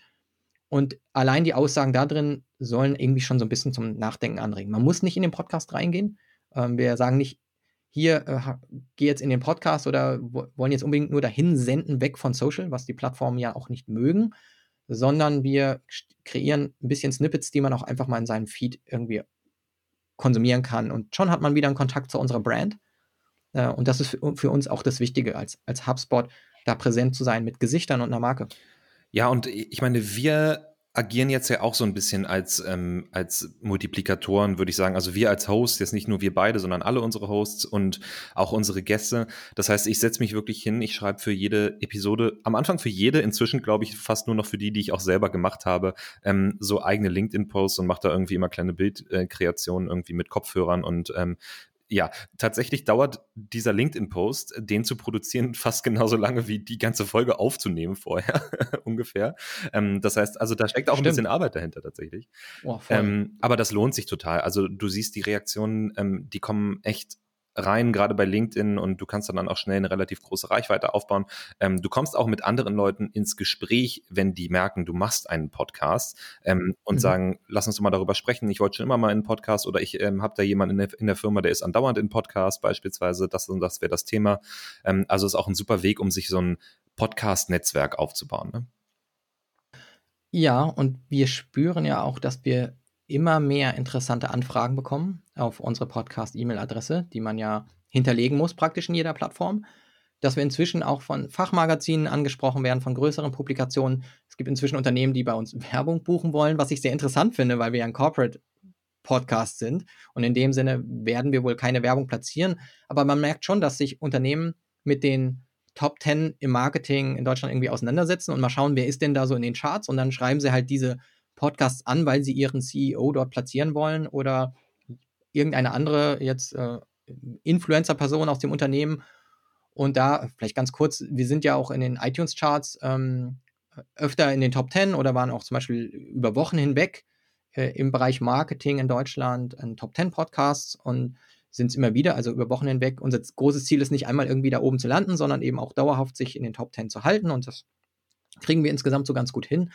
und allein die Aussagen da drin sollen irgendwie schon so ein bisschen zum Nachdenken anregen. Man muss nicht in den Podcast reingehen. Ähm, wir sagen nicht, hier, äh, geh jetzt in den Podcast oder wollen jetzt unbedingt nur dahin senden, weg von Social, was die Plattformen ja auch nicht mögen, sondern wir kreieren ein bisschen Snippets, die man auch einfach mal in seinem Feed irgendwie konsumieren kann. Und schon hat man wieder einen Kontakt zu unserer Brand. Äh, und das ist für, für uns auch das Wichtige, als, als HubSpot da präsent zu sein mit Gesichtern und einer Marke. Ja, und ich meine, wir agieren jetzt ja auch so ein bisschen als, ähm, als Multiplikatoren, würde ich sagen. Also wir als Host, jetzt nicht nur wir beide, sondern alle unsere Hosts und auch unsere Gäste. Das heißt, ich setze mich wirklich hin, ich schreibe für jede Episode, am Anfang für jede, inzwischen glaube ich fast nur noch für die, die ich auch selber gemacht habe, ähm, so eigene LinkedIn-Posts und mache da irgendwie immer kleine Bildkreationen irgendwie mit Kopfhörern und ähm, ja, tatsächlich dauert dieser LinkedIn-Post, den zu produzieren, [LAUGHS] fast genauso lange wie die ganze Folge aufzunehmen vorher, [LAUGHS] ungefähr. Ähm, das heißt, also da steckt auch Stimmt. ein bisschen Arbeit dahinter tatsächlich. Oh, ähm, aber das lohnt sich total. Also du siehst die Reaktionen, ähm, die kommen echt rein, gerade bei LinkedIn und du kannst dann auch schnell eine relativ große Reichweite aufbauen. Ähm, du kommst auch mit anderen Leuten ins Gespräch, wenn die merken, du machst einen Podcast ähm, und mhm. sagen, lass uns doch mal darüber sprechen. Ich wollte schon immer mal einen Podcast oder ich ähm, habe da jemanden in der, in der, Firma, der ist andauernd in Podcast beispielsweise. Das und das wäre das Thema. Ähm, also ist auch ein super Weg, um sich so ein Podcast-Netzwerk aufzubauen. Ne? Ja, und wir spüren ja auch, dass wir immer mehr interessante Anfragen bekommen auf unsere Podcast-E-Mail-Adresse, die man ja hinterlegen muss, praktisch in jeder Plattform. Dass wir inzwischen auch von Fachmagazinen angesprochen werden, von größeren Publikationen. Es gibt inzwischen Unternehmen, die bei uns [LAUGHS] Werbung buchen wollen, was ich sehr interessant finde, weil wir ja ein Corporate Podcast sind. Und in dem Sinne werden wir wohl keine Werbung platzieren. Aber man merkt schon, dass sich Unternehmen mit den Top 10 im Marketing in Deutschland irgendwie auseinandersetzen und mal schauen, wer ist denn da so in den Charts. Und dann schreiben sie halt diese Podcasts an, weil sie ihren CEO dort platzieren wollen oder irgendeine andere jetzt äh, Influencer-Person aus dem Unternehmen. Und da vielleicht ganz kurz, wir sind ja auch in den iTunes-Charts ähm, öfter in den Top 10 oder waren auch zum Beispiel über Wochen hinweg äh, im Bereich Marketing in Deutschland ein Top 10 Podcasts und sind es immer wieder, also über Wochen hinweg. Unser großes Ziel ist nicht einmal irgendwie da oben zu landen, sondern eben auch dauerhaft sich in den Top 10 zu halten und das kriegen wir insgesamt so ganz gut hin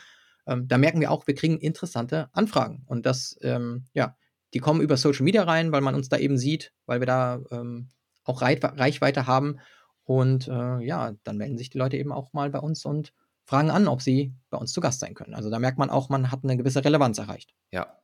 ähm, da merken wir auch, wir kriegen interessante Anfragen. Und das, ähm, ja, die kommen über Social Media rein, weil man uns da eben sieht, weil wir da ähm, auch Reichweite haben. Und äh, ja, dann melden sich die Leute eben auch mal bei uns und fragen an, ob sie bei uns zu Gast sein können. Also da merkt man auch, man hat eine gewisse Relevanz erreicht. Ja,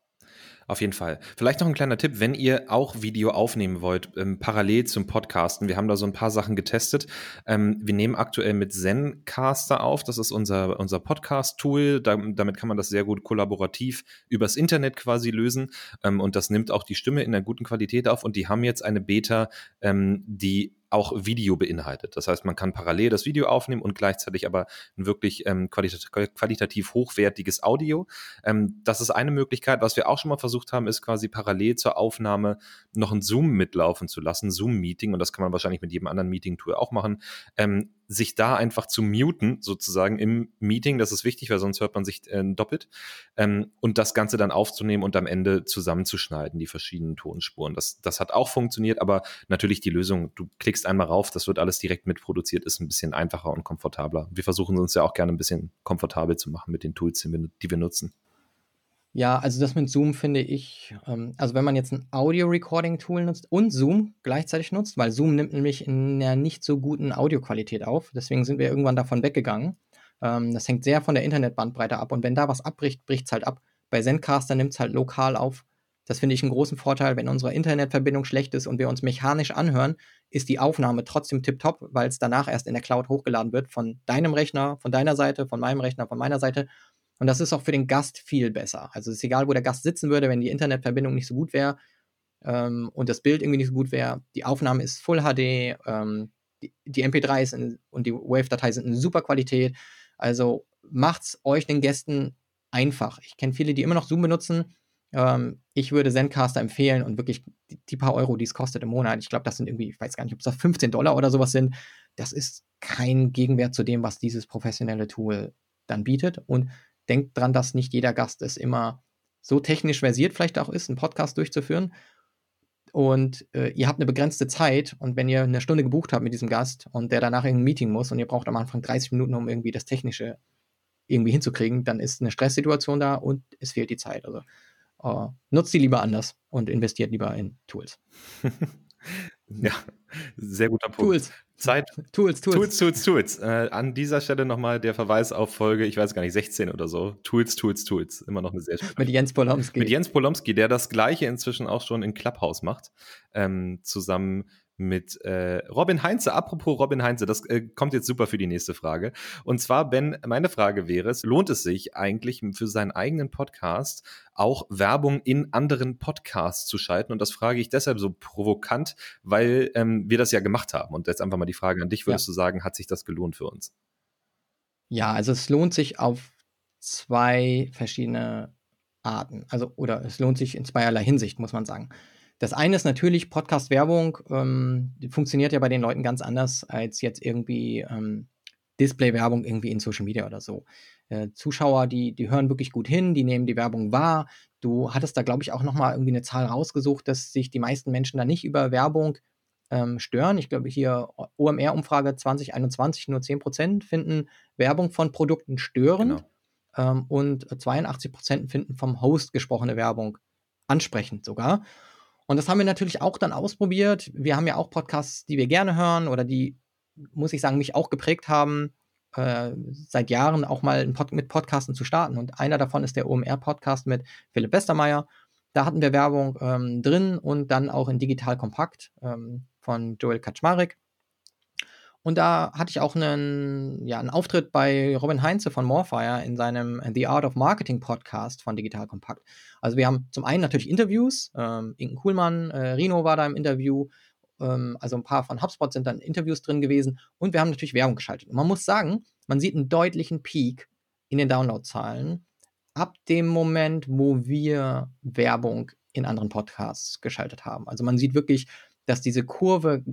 auf jeden Fall. Vielleicht noch ein kleiner Tipp, wenn ihr auch Video aufnehmen wollt, ähm, parallel zum Podcasten. Wir haben da so ein paar Sachen getestet. Ähm, wir nehmen aktuell mit Zencaster auf. Das ist unser, unser Podcast-Tool. Da, damit kann man das sehr gut kollaborativ übers Internet quasi lösen. Ähm, und das nimmt auch die Stimme in einer guten Qualität auf. Und die haben jetzt eine Beta, ähm, die auch Video beinhaltet. Das heißt, man kann parallel das Video aufnehmen und gleichzeitig aber ein wirklich ähm, qualitativ, qualitativ hochwertiges Audio. Ähm, das ist eine Möglichkeit. Was wir auch schon mal versucht haben, ist quasi parallel zur Aufnahme noch ein Zoom mitlaufen zu lassen, Zoom-Meeting. Und das kann man wahrscheinlich mit jedem anderen Meeting-Tool auch machen. Ähm, sich da einfach zu muten, sozusagen im Meeting. Das ist wichtig, weil sonst hört man sich äh, doppelt. Ähm, und das Ganze dann aufzunehmen und am Ende zusammenzuschneiden, die verschiedenen Tonspuren. Das, das hat auch funktioniert, aber natürlich die Lösung, du klickst einmal rauf, das wird alles direkt mitproduziert, ist ein bisschen einfacher und komfortabler. Wir versuchen uns ja auch gerne ein bisschen komfortabel zu machen mit den Tools, die wir, die wir nutzen. Ja, also das mit Zoom finde ich, ähm, also wenn man jetzt ein Audio-Recording-Tool nutzt und Zoom gleichzeitig nutzt, weil Zoom nimmt nämlich in einer nicht so guten Audioqualität auf, deswegen sind wir irgendwann davon weggegangen. Ähm, das hängt sehr von der Internetbandbreite ab und wenn da was abbricht, bricht es halt ab. Bei Zencaster nimmt es halt lokal auf. Das finde ich einen großen Vorteil, wenn unsere Internetverbindung schlecht ist und wir uns mechanisch anhören, ist die Aufnahme trotzdem tiptop, weil es danach erst in der Cloud hochgeladen wird von deinem Rechner, von deiner Seite, von meinem Rechner, von meiner Seite und das ist auch für den Gast viel besser. Also es ist egal, wo der Gast sitzen würde, wenn die Internetverbindung nicht so gut wäre ähm, und das Bild irgendwie nicht so gut wäre. Die Aufnahme ist Full HD, ähm, die, die MP3 ist in, und die Wave-Datei sind in super Qualität. Also macht's euch den Gästen einfach. Ich kenne viele, die immer noch Zoom benutzen. Ähm, ich würde Zencaster empfehlen und wirklich die, die paar Euro, die es kostet im Monat, ich glaube, das sind irgendwie, ich weiß gar nicht, ob es 15 Dollar oder sowas sind. Das ist kein Gegenwert zu dem, was dieses professionelle Tool dann bietet. Und denkt dran, dass nicht jeder Gast es immer so technisch versiert vielleicht auch ist, einen Podcast durchzuführen. Und äh, ihr habt eine begrenzte Zeit und wenn ihr eine Stunde gebucht habt mit diesem Gast und der danach in ein Meeting muss und ihr braucht am Anfang 30 Minuten, um irgendwie das Technische irgendwie hinzukriegen, dann ist eine Stresssituation da und es fehlt die Zeit. Also äh, nutzt die lieber anders und investiert lieber in Tools. [LAUGHS] ja, sehr guter Punkt. Tools. Zeit. [LAUGHS] Tools, Tools. Tools, Tools, Tools. Äh, an dieser Stelle nochmal der Verweis auf Folge, ich weiß gar nicht, 16 oder so. Tools, Tools, Tools. Immer noch eine sehr schöne. Mit Jens Polomski. Mit Jens Polomski, der das Gleiche inzwischen auch schon in Clubhouse macht. Ähm, zusammen mit äh, Robin Heinze. Apropos Robin Heinze, das äh, kommt jetzt super für die nächste Frage. Und zwar, Ben, meine Frage wäre es, lohnt es sich eigentlich für seinen eigenen Podcast auch Werbung in anderen Podcasts zu schalten? Und das frage ich deshalb so provokant, weil ähm, wir das ja gemacht haben. Und jetzt einfach mal die Frage an dich, würdest ja. du sagen, hat sich das gelohnt für uns? Ja, also es lohnt sich auf zwei verschiedene Arten. Also, oder es lohnt sich in zweierlei Hinsicht, muss man sagen. Das eine ist natürlich Podcast-Werbung, ähm, funktioniert ja bei den Leuten ganz anders als jetzt irgendwie ähm, Display-Werbung irgendwie in Social Media oder so. Äh, Zuschauer, die, die hören wirklich gut hin, die nehmen die Werbung wahr. Du hattest da, glaube ich, auch nochmal irgendwie eine Zahl rausgesucht, dass sich die meisten Menschen da nicht über Werbung ähm, stören. Ich glaube, hier OMR-Umfrage 2021, nur 10% finden Werbung von Produkten störend. Genau. Ähm, und 82% finden vom Host gesprochene Werbung ansprechend sogar. Und das haben wir natürlich auch dann ausprobiert. Wir haben ja auch Podcasts, die wir gerne hören oder die, muss ich sagen, mich auch geprägt haben. äh, seit Jahren auch mal Pod mit Podcasten zu starten. Und einer davon ist der OMR-Podcast mit Philipp Westermeier. Da hatten wir Werbung ähm, drin und dann auch in Digital Kompakt ähm, von Joel Kaczmarek. Und da hatte ich auch einen, ja, einen Auftritt bei Robin Heinze von Morfire in seinem The Art of Marketing Podcast von Digital Kompakt. Also wir haben zum einen natürlich Interviews, ähm, Inken Kuhlmann, äh, Rino war da im Interview, ähm, also ein paar von HubSpot sind dann Interviews drin gewesen und wir haben natürlich Werbung geschaltet. Und man muss sagen, man sieht einen deutlichen Peak in den Downloadzahlen ab dem Moment, wo wir Werbung in anderen Podcasts geschaltet haben. Also man sieht wirklich, dass diese Kurve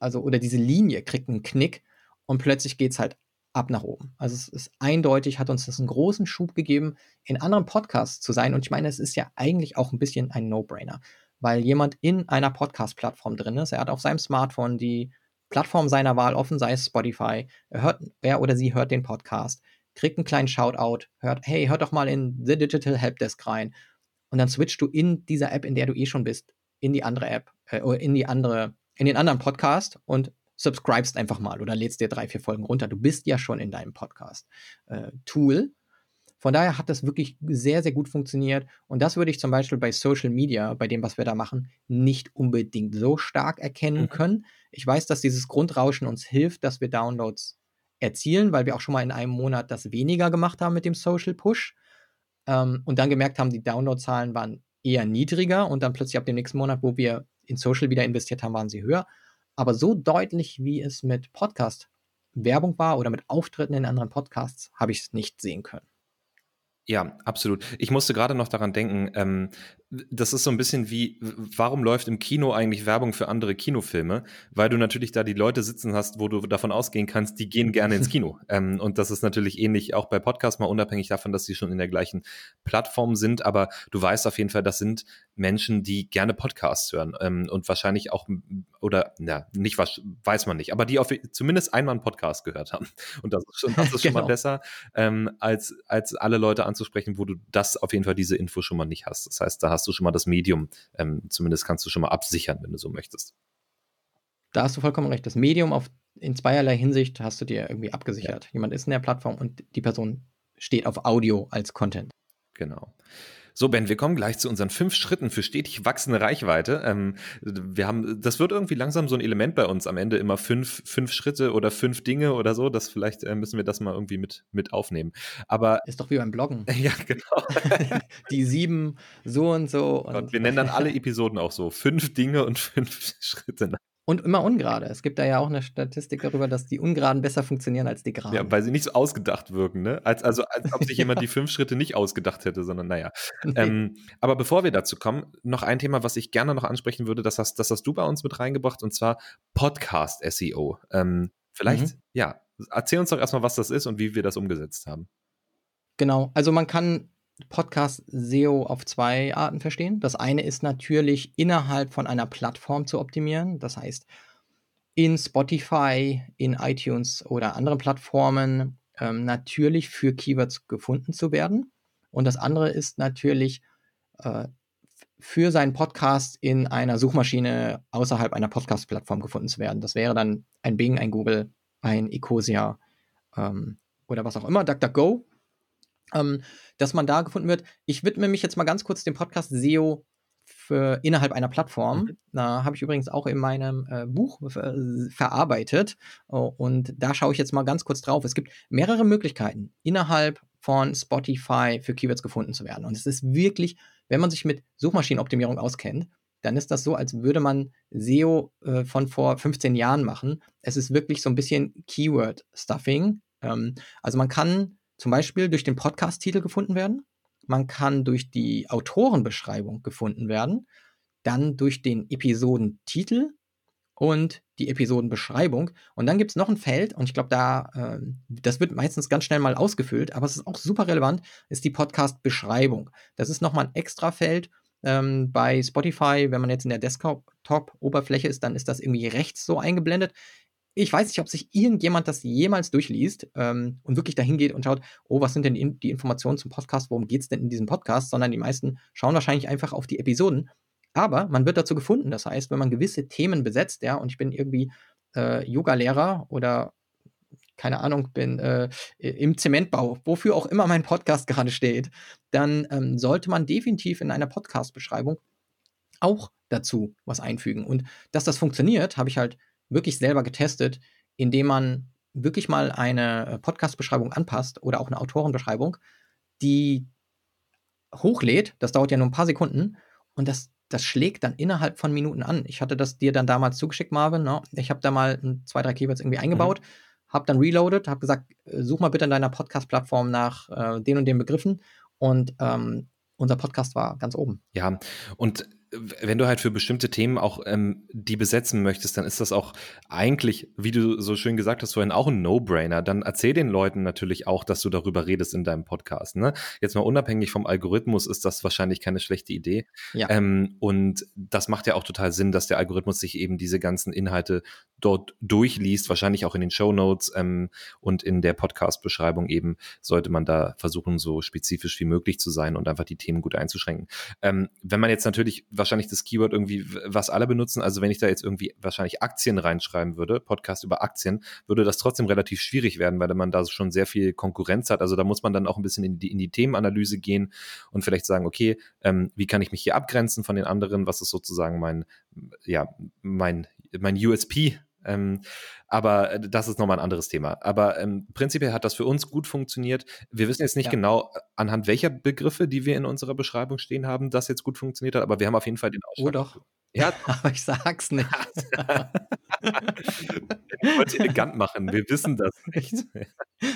also oder diese Linie kriegt einen Knick und plötzlich geht es halt ab nach oben. Also es ist eindeutig, hat uns das einen großen Schub gegeben, in anderen Podcasts zu sein. Und ich meine, es ist ja eigentlich auch ein bisschen ein No-Brainer, weil jemand in einer Podcast-Plattform drin ist. Er hat auf seinem Smartphone die Plattform seiner Wahl offen, sei es Spotify. Er, hört, er oder sie hört den Podcast, kriegt einen kleinen Shoutout, hört, hey, hört doch mal in The Digital Helpdesk rein. Und dann switchst du in dieser App, in der du eh schon bist, in die andere App, äh, in die andere in den anderen Podcast und subscribest einfach mal oder lädst dir drei, vier Folgen runter. Du bist ja schon in deinem Podcast-Tool. Äh, Von daher hat das wirklich sehr, sehr gut funktioniert. Und das würde ich zum Beispiel bei Social Media, bei dem, was wir da machen, nicht unbedingt so stark erkennen mhm. können. Ich weiß, dass dieses Grundrauschen uns hilft, dass wir Downloads erzielen, weil wir auch schon mal in einem Monat das weniger gemacht haben mit dem Social Push. Ähm, und dann gemerkt haben, die Downloadzahlen waren eher niedriger und dann plötzlich ab dem nächsten Monat, wo wir in Social wieder investiert haben, waren sie höher. Aber so deutlich, wie es mit Podcast Werbung war oder mit Auftritten in anderen Podcasts, habe ich es nicht sehen können. Ja, absolut. Ich musste gerade noch daran denken, ähm, das ist so ein bisschen wie, warum läuft im Kino eigentlich Werbung für andere Kinofilme? Weil du natürlich da die Leute sitzen hast, wo du davon ausgehen kannst, die gehen gerne ins Kino. [LAUGHS] ähm, und das ist natürlich ähnlich auch bei Podcasts, mal unabhängig davon, dass sie schon in der gleichen Plattform sind. Aber du weißt auf jeden Fall, das sind Menschen, die gerne Podcasts hören ähm, und wahrscheinlich auch, oder ja, nicht was, weiß man nicht, aber die auf, zumindest einmal einen Podcast gehört haben. [LAUGHS] Und das ist schon, das ist schon genau. mal besser, ähm, als, als alle Leute anzusprechen, wo du das auf jeden Fall diese Info schon mal nicht hast. Das heißt, da hast du schon mal das Medium, ähm, zumindest kannst du schon mal absichern, wenn du so möchtest. Da hast du vollkommen recht. Das Medium auf, in zweierlei Hinsicht hast du dir irgendwie abgesichert. Ja. Jemand ist in der Plattform und die Person steht auf Audio als Content. Genau. So, Ben, wir kommen gleich zu unseren fünf Schritten für stetig wachsende Reichweite. Ähm, wir haben, das wird irgendwie langsam so ein Element bei uns am Ende immer fünf, fünf Schritte oder fünf Dinge oder so. Das vielleicht äh, müssen wir das mal irgendwie mit, mit aufnehmen. Aber. Ist doch wie beim Bloggen. [LAUGHS] Ja, genau. [LAUGHS] Die sieben, so und so. Und, und wir nennen dann alle Episoden auch so. Fünf Dinge und fünf [LAUGHS] Schritte. Und immer ungerade. Es gibt da ja auch eine Statistik darüber, dass die Ungeraden besser funktionieren als die Geraden. Ja, weil sie nicht so ausgedacht wirken, ne? Als, also als ob sich jemand die [LAUGHS] fünf Schritte nicht ausgedacht hätte, sondern naja. Nee. Ähm, aber bevor wir dazu kommen, noch ein Thema, was ich gerne noch ansprechen würde, das hast, das hast du bei uns mit reingebracht, und zwar Podcast-SEO. Ähm, vielleicht, mhm. ja, erzähl uns doch erstmal, was das ist und wie wir das umgesetzt haben. Genau, also man kann Podcast SEO auf zwei Arten verstehen. Das eine ist natürlich innerhalb von einer Plattform zu optimieren. Das heißt, in Spotify, in iTunes oder anderen Plattformen ähm, natürlich für Keywords gefunden zu werden. Und das andere ist natürlich äh, für seinen Podcast in einer Suchmaschine außerhalb einer Podcast-Plattform gefunden zu werden. Das wäre dann ein Bing, ein Google, ein Ecosia ähm, oder was auch immer. DuckDuckGo ähm, dass man da gefunden wird. Ich widme mich jetzt mal ganz kurz dem Podcast SEO für innerhalb einer Plattform. Mhm. Da habe ich übrigens auch in meinem äh, Buch ver verarbeitet. Oh, und da schaue ich jetzt mal ganz kurz drauf. Es gibt mehrere Möglichkeiten, innerhalb von Spotify für Keywords gefunden zu werden. Und es ist wirklich, wenn man sich mit Suchmaschinenoptimierung auskennt, dann ist das so, als würde man SEO äh, von vor 15 Jahren machen. Es ist wirklich so ein bisschen Keyword-Stuffing. Ähm, also man kann zum Beispiel durch den Podcast-Titel gefunden werden. Man kann durch die Autorenbeschreibung gefunden werden. Dann durch den Episodentitel und die Episodenbeschreibung. Und dann gibt es noch ein Feld, und ich glaube, da, äh, das wird meistens ganz schnell mal ausgefüllt, aber es ist auch super relevant, ist die Podcast-Beschreibung. Das ist nochmal ein extra Feld. Ähm, bei Spotify, wenn man jetzt in der Desktop-Oberfläche ist, dann ist das irgendwie rechts so eingeblendet ich weiß nicht, ob sich irgendjemand das jemals durchliest ähm, und wirklich dahin geht und schaut, oh, was sind denn die, Informationen zum Podcast, worum geht es denn in diesem Podcast, sondern die meisten schauen wahrscheinlich einfach auf die Episoden. Aber man wird dazu gefunden. Das heißt, wenn man gewisse Themen besetzt, ja, und ich bin irgendwie äh, Yoga-Lehrer oder keine Ahnung, bin äh, im Zementbau, wofür auch immer mein Podcast [LAUGHS] gerade steht, dann ähm, sollte man definitiv in einer Podcast-Beschreibung auch dazu was einfügen. Und dass das funktioniert, habe ich halt wirklich selber getestet, indem man wirklich mal eine äh, Podcast-Beschreibung anpasst oder auch eine Autorenbeschreibung, die hochlädt. Das dauert ja nur ein paar Sekunden und das, das schlägt dann innerhalb von Minuten an. Ich hatte das dir dann damals zugeschickt, Marvin. Ne? Ich habe da mal zwei, drei Keywords irgendwie eingebaut, mhm. habe dann reloaded, habe gesagt, äh, such mal bitte in deiner Podcast-Plattform nach äh, den und den Begriffen und ähm, unser Podcast war ganz oben. Ja, und wenn du halt für bestimmte Themen auch ähm, die besetzen möchtest, dann ist das auch eigentlich, wie du so schön gesagt hast vorhin, auch ein No-Brainer. Dann erzähl den Leuten natürlich auch, dass du darüber redest in deinem Podcast. Ne? Jetzt mal unabhängig vom Algorithmus ist das wahrscheinlich keine schlechte Idee. Ja. Ähm, und das macht ja auch total Sinn, dass der Algorithmus sich eben diese ganzen Inhalte dort durchliest, wahrscheinlich auch in den Show Notes ähm, und in der Podcast-Beschreibung eben sollte man da versuchen, so spezifisch wie möglich zu sein und einfach die Themen gut einzuschränken. Ähm, wenn man jetzt natürlich wahrscheinlich das Keyword irgendwie, was alle benutzen. Also wenn ich da jetzt irgendwie wahrscheinlich Aktien reinschreiben würde, Podcast über Aktien, würde das trotzdem relativ schwierig werden, weil man da schon sehr viel Konkurrenz hat. Also da muss man dann auch ein bisschen in die, in die Themenanalyse gehen und vielleicht sagen, okay, ähm, wie kann ich mich hier abgrenzen von den anderen? Was ist sozusagen mein, ja, mein, mein USP ähm, aber äh, das ist nochmal ein anderes Thema. Aber ähm, prinzipiell hat das für uns gut funktioniert. Wir wissen jetzt nicht ja. genau, äh, anhand welcher Begriffe, die wir in unserer Beschreibung stehen haben, das jetzt gut funktioniert hat, aber wir haben auf jeden Fall den Ausschlag. Oh doch. Ja, [LAUGHS] aber ich sag's nicht. [LAUGHS] ich wollte elegant machen. Wir wissen das [LAUGHS] nicht.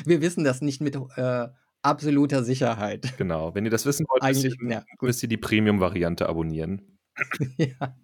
Wir wissen das nicht mit äh, absoluter Sicherheit. Genau. Wenn ihr das wissen wollt, Eigentlich, müsst, ihr, ja, müsst ihr die Premium-Variante abonnieren. ja.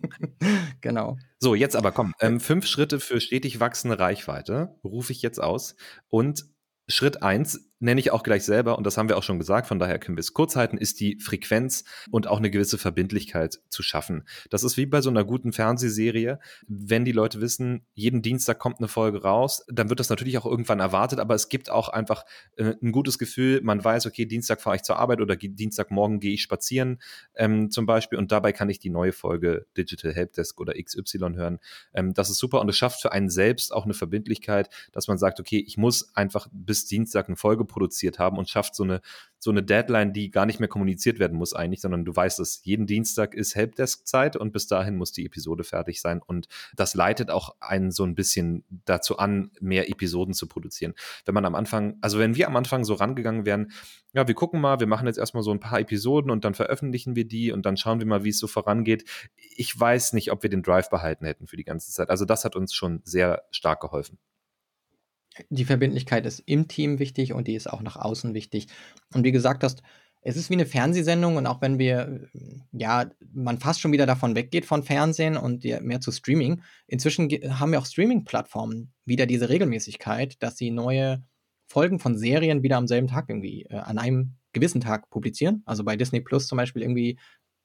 [LAUGHS] genau. So, jetzt aber komm. Ähm, fünf Schritte für stetig wachsende Reichweite rufe ich jetzt aus. Und Schritt eins nenne ich auch gleich selber, und das haben wir auch schon gesagt, von daher können wir es kurz halten, ist die Frequenz und auch eine gewisse Verbindlichkeit zu schaffen. Das ist wie bei so einer guten Fernsehserie. Wenn die Leute wissen, jeden Dienstag kommt eine Folge raus, dann wird das natürlich auch irgendwann erwartet, aber es gibt auch einfach äh, ein gutes Gefühl, man weiß, okay, Dienstag fahre ich zur Arbeit oder Dienstagmorgen gehe ich spazieren ähm, zum Beispiel und dabei kann ich die neue Folge Digital Helpdesk oder XY hören. Ähm, das ist super und es schafft für einen selbst auch eine Verbindlichkeit, dass man sagt, okay, ich muss einfach bis Dienstag eine Folge produziert haben und schafft so eine, so eine Deadline, die gar nicht mehr kommuniziert werden muss eigentlich, sondern du weißt es, jeden Dienstag ist Helpdesk-Zeit und bis dahin muss die Episode fertig sein und das leitet auch einen so ein bisschen dazu an, mehr Episoden zu produzieren. Wenn man am Anfang, also wenn wir am Anfang so rangegangen wären, ja, wir gucken mal, wir machen jetzt erstmal so ein paar Episoden und dann veröffentlichen wir die und dann schauen wir mal, wie es so vorangeht. Ich weiß nicht, ob wir den Drive behalten hätten für die ganze Zeit. Also das hat uns schon sehr stark geholfen die Verbindlichkeit ist im Team wichtig und die ist auch nach außen wichtig. Und wie gesagt hast, es ist wie eine Fernsehsendung und auch wenn wir, ja, man fast schon wieder davon weggeht von Fernsehen und mehr zu Streaming, inzwischen haben wir auch Streaming-Plattformen wieder diese Regelmäßigkeit, dass sie neue Folgen von Serien wieder am selben Tag irgendwie äh, an einem gewissen Tag publizieren. Also bei Disney Plus zum Beispiel irgendwie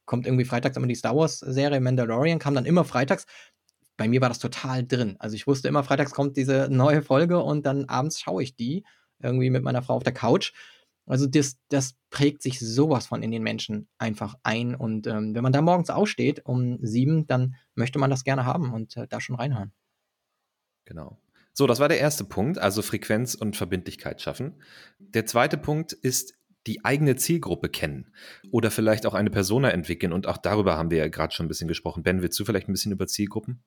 kommt irgendwie freitags immer die Star Wars Serie Mandalorian, kam dann immer freitags bei mir war das total drin. Also ich wusste immer, freitags kommt diese neue Folge und dann abends schaue ich die irgendwie mit meiner Frau auf der Couch. Also das, das prägt sich sowas von in den Menschen einfach ein. Und ähm, wenn man da morgens aufsteht um sieben, dann möchte man das gerne haben und äh, da schon reinhören. Genau. So, das war der erste Punkt, also Frequenz und Verbindlichkeit schaffen. Der zweite Punkt ist die eigene Zielgruppe kennen oder vielleicht auch eine Persona entwickeln. Und auch darüber haben wir ja gerade schon ein bisschen gesprochen. Ben, willst du vielleicht ein bisschen über Zielgruppen?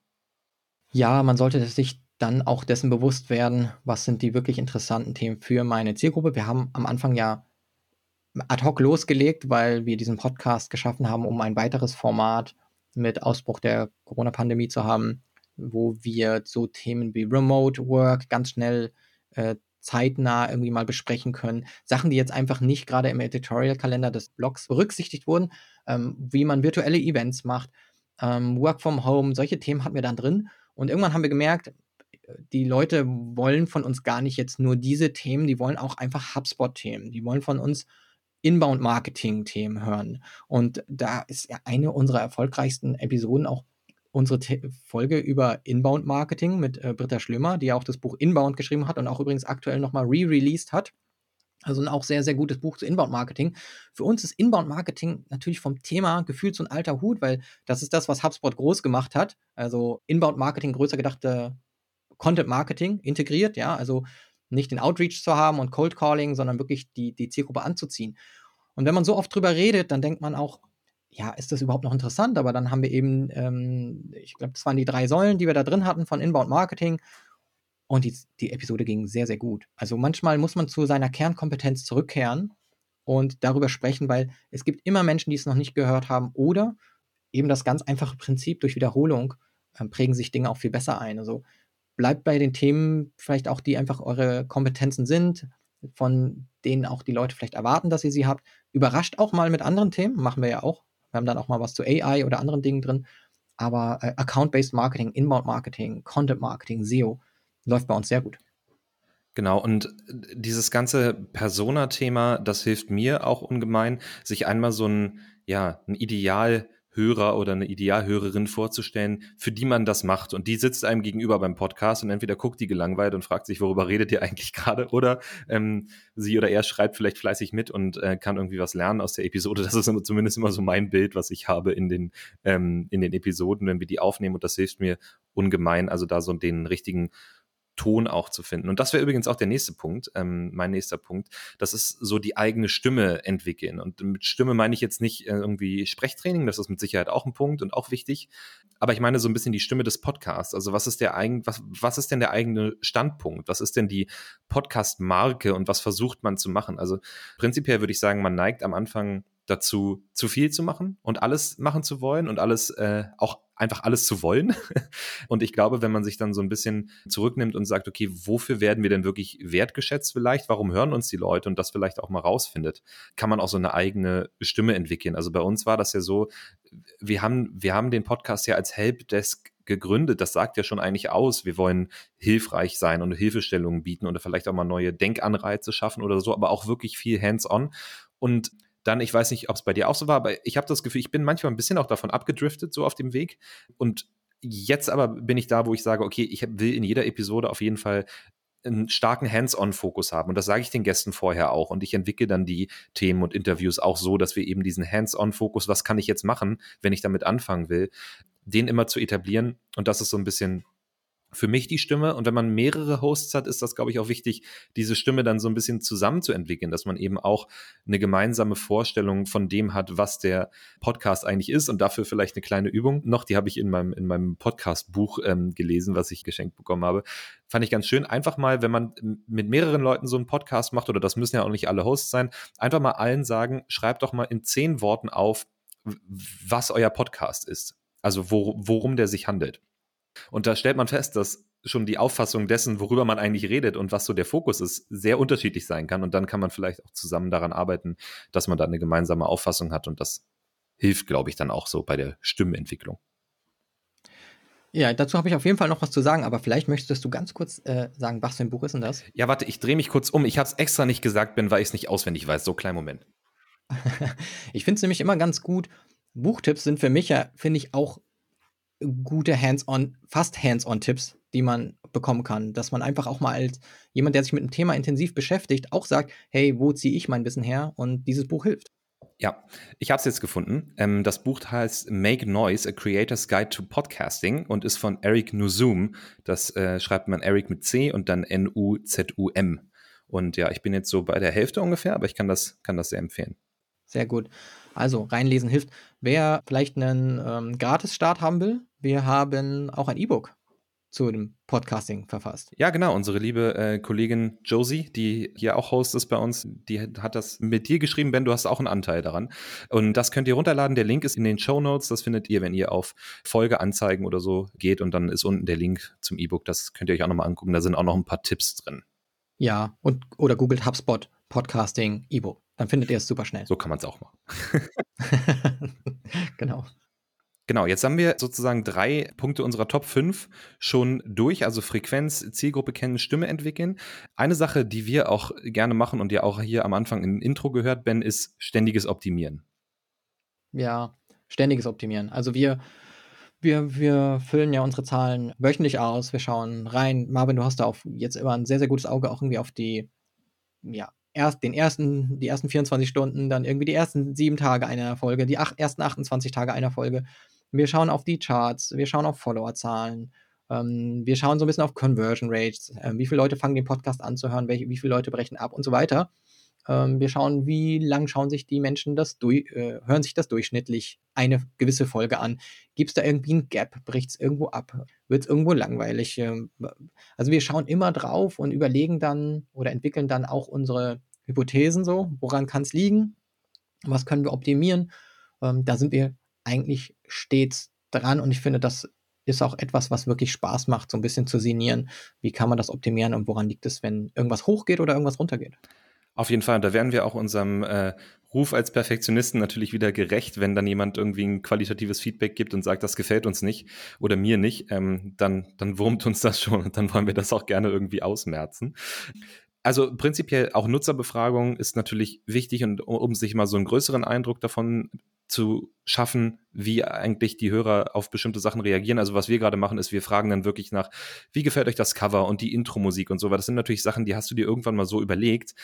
Ja, man sollte sich dann auch dessen bewusst werden, was sind die wirklich interessanten Themen für meine Zielgruppe. Wir haben am Anfang ja ad hoc losgelegt, weil wir diesen Podcast geschaffen haben, um ein weiteres Format mit Ausbruch der Corona-Pandemie zu haben, wo wir so Themen wie Remote Work ganz schnell äh, zeitnah irgendwie mal besprechen können. Sachen, die jetzt einfach nicht gerade im Editorial-Kalender des Blogs berücksichtigt wurden, ähm, wie man virtuelle Events macht, ähm, Work from Home, solche Themen hatten wir dann drin. Und irgendwann haben wir gemerkt, die Leute wollen von uns gar nicht jetzt nur diese Themen, die wollen auch einfach HubSpot-Themen. Die wollen von uns Inbound-Marketing-Themen hören. Und da ist ja eine unserer erfolgreichsten Episoden auch unsere The Folge über Inbound-Marketing mit äh, Britta Schlömer, die ja auch das Buch Inbound geschrieben hat und auch übrigens aktuell nochmal re-released hat. Also ein auch sehr, sehr gutes Buch zu Inbound-Marketing. Für uns ist Inbound-Marketing natürlich vom Thema gefühlt so ein alter Hut, weil das ist das, was HubSpot groß gemacht hat. Also Inbound-Marketing größer gedachte Content Marketing integriert, ja, also nicht den Outreach zu haben und Cold Calling, sondern wirklich die, die Zielgruppe anzuziehen. Und wenn man so oft drüber redet, dann denkt man auch, ja, ist das überhaupt noch interessant? Aber dann haben wir eben, ähm, ich glaube, das waren die drei Säulen, die wir da drin hatten von Inbound Marketing. Und die, die Episode ging sehr, sehr gut. Also manchmal muss man zu seiner Kernkompetenz zurückkehren und darüber sprechen, weil es gibt immer Menschen, die es noch nicht gehört haben oder eben das ganz einfache Prinzip durch Wiederholung äh, prägen sich Dinge auch viel besser ein. Also bleibt bei den Themen vielleicht auch, die einfach eure Kompetenzen sind, von denen auch die Leute vielleicht erwarten, dass ihr sie habt. Überrascht auch mal mit anderen Themen, machen wir ja auch. Wir haben dann auch mal was zu AI oder anderen Dingen drin. Aber äh, Account-Based Marketing, Inbound Marketing, Content Marketing, SEO läuft bei uns sehr gut. Genau, und dieses ganze Persona-Thema, das hilft mir auch ungemein, sich einmal so ein, ja, ein Ideal Hörer oder eine Idealhörerin vorzustellen, für die man das macht. Und die sitzt einem gegenüber beim Podcast und entweder guckt die gelangweilt und fragt sich, worüber redet ihr eigentlich [LAUGHS] gerade? Oder ähm, sie oder er schreibt vielleicht fleißig mit und äh, kann irgendwie was lernen aus der Episode. Das ist immer, zumindest immer so mein Bild, was ich habe in den, ähm, in den Episoden, wenn wir die aufnehmen. Und das hilft mir ungemein, also da so den richtigen Ton auch zu finden. Und das wäre übrigens auch der nächste Punkt, ähm, mein nächster Punkt. Das ist so die eigene Stimme entwickeln. Und mit Stimme meine ich jetzt nicht äh, irgendwie Sprechtraining, das ist mit Sicherheit auch ein Punkt und auch wichtig. Aber ich meine so ein bisschen die Stimme des Podcasts. Also was ist der eigen, was, was ist denn der eigene Standpunkt? Was ist denn die Podcast-Marke und was versucht man zu machen? Also prinzipiell würde ich sagen, man neigt am Anfang dazu, zu viel zu machen und alles machen zu wollen und alles äh, auch einfach alles zu wollen. [LAUGHS] Und ich glaube, wenn man sich dann so ein bisschen zurücknimmt und sagt, okay, wofür werden wir denn wirklich wertgeschätzt vielleicht? Warum hören uns die Leute und das vielleicht auch mal rausfindet, kann man auch so eine eigene Stimme entwickeln. Also bei uns war das ja so, wir haben, wir haben den Podcast ja als Helpdesk gegründet. Das sagt ja schon eigentlich aus. Wir wollen hilfreich sein und Hilfestellungen bieten oder vielleicht auch mal neue Denkanreize schaffen oder so, aber auch wirklich viel hands-on. Und dann, ich weiß nicht, ob es bei dir auch so war, aber ich habe das Gefühl, ich bin manchmal ein bisschen auch davon abgedriftet, so auf dem Weg. Und jetzt aber bin ich da, wo ich sage, okay, ich will in jeder Episode auf jeden Fall einen starken Hands-on-Fokus haben. Und das sage ich den Gästen vorher auch. Und ich entwickle dann die Themen und Interviews auch so, dass wir eben diesen Hands-on-Fokus, was kann ich jetzt machen, wenn ich damit anfangen will, den immer zu etablieren. Und das ist so ein bisschen für mich die Stimme. Und wenn man mehrere Hosts hat, ist das, glaube ich, auch wichtig, diese Stimme dann so ein bisschen zusammenzuentwickeln, dass man eben auch eine gemeinsame Vorstellung von dem hat, was der Podcast eigentlich ist. Und dafür vielleicht eine kleine Übung noch, die habe ich in meinem, in meinem Podcast-Buch ähm, gelesen, was ich geschenkt bekommen habe. Fand ich ganz schön. Einfach mal, wenn man mit mehreren Leuten so einen Podcast macht, oder das müssen ja auch nicht alle Hosts sein, einfach mal allen sagen, schreibt doch mal in zehn Worten auf, was euer Podcast ist. Also wo, worum der sich handelt. Und da stellt man fest, dass schon die Auffassung dessen, worüber man eigentlich redet und was so der Fokus ist, sehr unterschiedlich sein kann. Und dann kann man vielleicht auch zusammen daran arbeiten, dass man da eine gemeinsame Auffassung hat. Und das hilft, glaube ich, dann auch so bei der Stimmentwicklung. Ja, dazu habe ich auf jeden Fall noch was zu sagen, aber vielleicht möchtest du ganz kurz äh, sagen, was für ein Buch ist denn das? Ja, warte, ich drehe mich kurz um. Ich habe es extra nicht gesagt, Ben, weil ich es nicht auswendig weiß. So, kleinen Moment. [LAUGHS] ich finde es nämlich immer ganz gut. Buchtipps sind für mich ja, finde ich, auch gute Hands-on, fast Hands-on-Tipps, die man bekommen kann. Dass man einfach auch mal als jemand, der sich mit einem Thema intensiv beschäftigt, auch sagt, hey, wo ziehe ich mein Wissen her? Und dieses Buch hilft. Ja, ich habe es jetzt gefunden. Ähm, das Buch heißt Make Noise, A Creator's Guide to Podcasting und ist von Eric Nuzum. Das äh, schreibt man Eric mit C und dann N-U-Z-U-M. Und ja, ich bin jetzt so bei der Hälfte ungefähr, aber ich kann das, kann das sehr empfehlen. Sehr gut. Also reinlesen hilft. Wer vielleicht einen ähm, Gratis-Start haben will, wir haben auch ein E-Book zu dem Podcasting verfasst. Ja, genau. Unsere liebe äh, Kollegin Josie, die hier auch Host ist bei uns, die hat das mit dir geschrieben. Ben, du hast auch einen Anteil daran. Und das könnt ihr runterladen. Der Link ist in den Show Notes. Das findet ihr, wenn ihr auf Folgeanzeigen oder so geht. Und dann ist unten der Link zum E-Book. Das könnt ihr euch auch nochmal angucken. Da sind auch noch ein paar Tipps drin. Ja, und oder googelt HubSpot Podcasting E-Book. Dann findet ihr es super schnell. So kann man es auch machen. [LAUGHS] genau. Genau, jetzt haben wir sozusagen drei Punkte unserer Top 5 schon durch, also Frequenz, Zielgruppe kennen, Stimme entwickeln. Eine Sache, die wir auch gerne machen und ja auch hier am Anfang im Intro gehört, Ben, ist ständiges Optimieren. Ja, ständiges Optimieren. Also wir, wir, wir füllen ja unsere Zahlen wöchentlich aus, wir schauen rein. Marvin, du hast da auch jetzt immer ein sehr, sehr gutes Auge auch irgendwie auf die, ja, erst den ersten, die ersten 24 Stunden, dann irgendwie die ersten sieben Tage einer Folge, die ach, ersten 28 Tage einer Folge. Wir schauen auf die Charts, wir schauen auf Followerzahlen, Ähm, wir schauen so ein bisschen auf Conversion Rates, äh, wie viele Leute fangen den Podcast an zu hören, welche, wie viele Leute brechen ab und so weiter. Ähm, wir schauen, wie lang schauen sich die Menschen das durch, äh, hören sich das durchschnittlich eine gewisse Folge an. Gibt es da irgendwie ein Gap? Bricht es irgendwo ab? Wird es irgendwo langweilig? Ähm, also wir schauen immer drauf und überlegen dann oder entwickeln dann auch unsere Hypothesen so. Woran kann es liegen? Was können wir optimieren? Ähm, da sind wir eigentlich stets dran und ich finde, das ist auch etwas, was wirklich Spaß macht, so ein bisschen zu sinnieren. Wie kann man das optimieren und woran liegt es, wenn irgendwas hochgeht oder irgendwas runtergeht? Auf jeden Fall, da werden wir auch unserem äh, Ruf als Perfektionisten natürlich wieder gerecht, wenn dann jemand irgendwie ein qualitatives Feedback gibt und sagt, das gefällt uns nicht oder mir nicht, ähm, dann, dann wurmt uns das schon und dann wollen wir das auch gerne irgendwie ausmerzen. Also prinzipiell auch Nutzerbefragung ist natürlich wichtig und um sich mal so einen größeren Eindruck davon zu schaffen, wie eigentlich die Hörer auf bestimmte Sachen reagieren. Also was wir gerade machen, ist, wir fragen dann wirklich nach, wie gefällt euch das Cover und die Intro-Musik und so, weil das sind natürlich Sachen, die hast du dir irgendwann mal so überlegt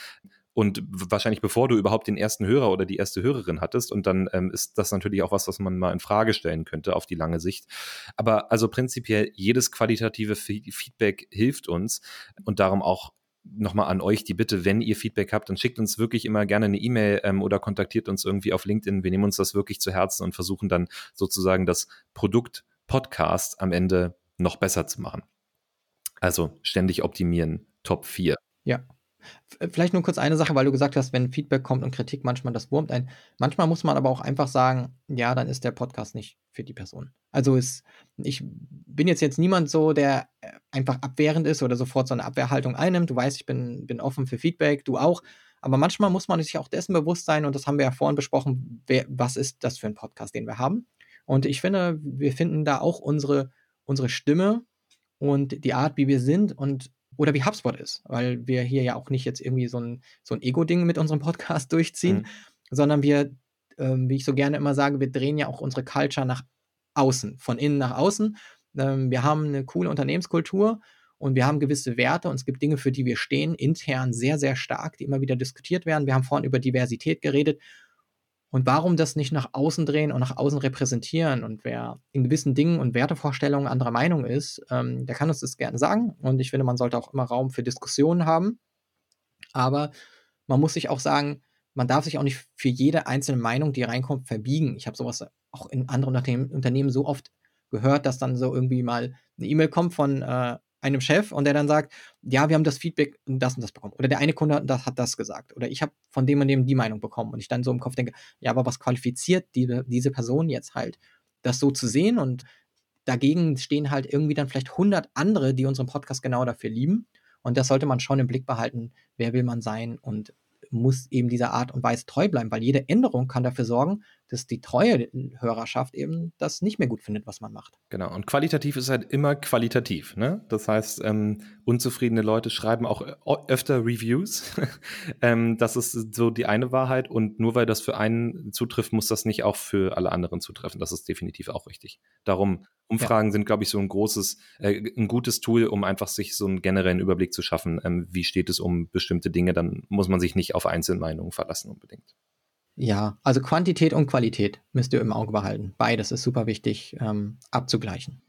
und wahrscheinlich bevor du überhaupt den ersten Hörer oder die erste Hörerin hattest und dann ähm, ist das natürlich auch was, was man mal in Frage stellen könnte auf die lange Sicht. Aber also prinzipiell jedes qualitative Feedback hilft uns und darum auch nochmal an euch die Bitte, wenn ihr Feedback habt, dann schickt uns wirklich immer gerne eine E-Mail ähm, oder kontaktiert uns irgendwie auf LinkedIn. Wir nehmen uns das wirklich zu Herzen und versuchen dann sozusagen das Produkt Podcast am Ende noch besser zu machen. Also ständig optimieren, Top 4. Ja, Vielleicht nur kurz eine Sache, weil du gesagt hast, wenn Feedback kommt und Kritik, manchmal das wurmt ein. Manchmal muss man aber auch einfach sagen, ja, dann ist der Podcast nicht für die Person. Also ist, ich bin jetzt jetzt niemand so, der äh, einfach abwehrend ist oder sofort so eine Abwehrhaltung einnimmt. Du weißt, ich bin, bin offen für Feedback, du auch. Aber manchmal muss man sich auch dessen bewusst sein, und das haben wir ja vorhin besprochen, wer, was ist das für ein Podcast, den wir haben. Und ich finde, wir finden da auch unsere, unsere Stimme und die Art, wie wir sind und oder wie HubSpot ist, weil wir hier ja auch nicht jetzt irgendwie so ein, so ein Ego-Ding mit unserem Podcast [LAUGHS] durchziehen, mhm. sondern wir, ähm, wie ich so gerne immer sage, wir drehen ja auch unsere Culture nach außen, von innen nach außen. Ähm, wir haben eine coole Unternehmenskultur und wir haben gewisse Werte und es gibt Dinge, für die wir stehen, intern sehr, sehr stark, die immer wieder diskutiert werden. Wir haben vorhin über Diversität geredet und warum das nicht nach außen drehen und nach außen repräsentieren? Und wer in gewissen Dingen und Wertevorstellungen anderer Meinung ist, ähm, der kann uns das gerne sagen. Und ich finde, man sollte auch immer Raum für Diskussionen haben. Aber man muss sich auch sagen, man darf sich auch nicht für jede einzelne Meinung, die reinkommt, verbiegen. Ich habe sowas auch in anderen Unternehmen so oft gehört, dass dann so irgendwie mal eine E-Mail kommt von äh, einem Chef und der dann sagt, ja, wir haben das Feedback und das und das bekommen. Oder der eine Kunde das hat das gesagt. Oder ich habe von dem und dem die Meinung bekommen. Und ich dann so im Kopf denke, ja, aber was qualifiziert die, diese Person jetzt halt, das so zu sehen? Und dagegen stehen halt irgendwie dann vielleicht 100 andere, die unseren Podcast genau dafür lieben. Und das sollte man schon im Blick behalten, wer will man sein und muss eben dieser Art und Weise treu bleiben, weil jede Änderung kann dafür sorgen, dass die treue Hörerschaft eben das nicht mehr gut findet, was man macht. Genau, und qualitativ ist halt immer qualitativ. Ne? Das heißt, ähm, unzufriedene Leute schreiben auch öfter Reviews. [LAUGHS] ähm, das ist so die eine Wahrheit. Und nur weil das für einen zutrifft, muss das nicht auch für alle anderen zutreffen. Das ist definitiv auch richtig. Darum, Umfragen ja. sind, glaube ich, so ein großes, äh, ein gutes Tool, um einfach sich so einen generellen Überblick zu schaffen. Ähm, wie steht es um bestimmte Dinge? Dann muss man sich nicht auf Einzelmeinungen verlassen unbedingt. Ja, also Quantität und Qualität müsst ihr im Auge behalten. Beides ist super wichtig ähm, abzugleichen.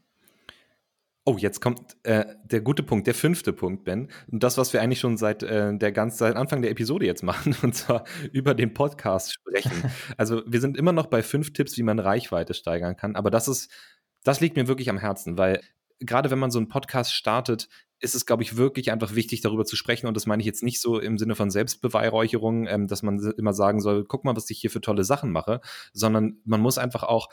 Oh, jetzt kommt äh, der gute Punkt, der fünfte Punkt, Ben. Und das, was wir eigentlich schon seit äh, der ganz seit Anfang der Episode jetzt machen, [LAUGHS] und zwar über den Podcast sprechen. [LAUGHS] also wir sind immer noch bei fünf Tipps, wie man Reichweite steigern kann. Aber das ist, das liegt mir wirklich am Herzen, weil gerade wenn man so einen Podcast startet, ist es, glaube ich, wirklich einfach wichtig, darüber zu sprechen. Und das meine ich jetzt nicht so im Sinne von Selbstbeweihräucherung, ähm, dass man immer sagen soll, guck mal, was ich hier für tolle Sachen mache, sondern man muss einfach auch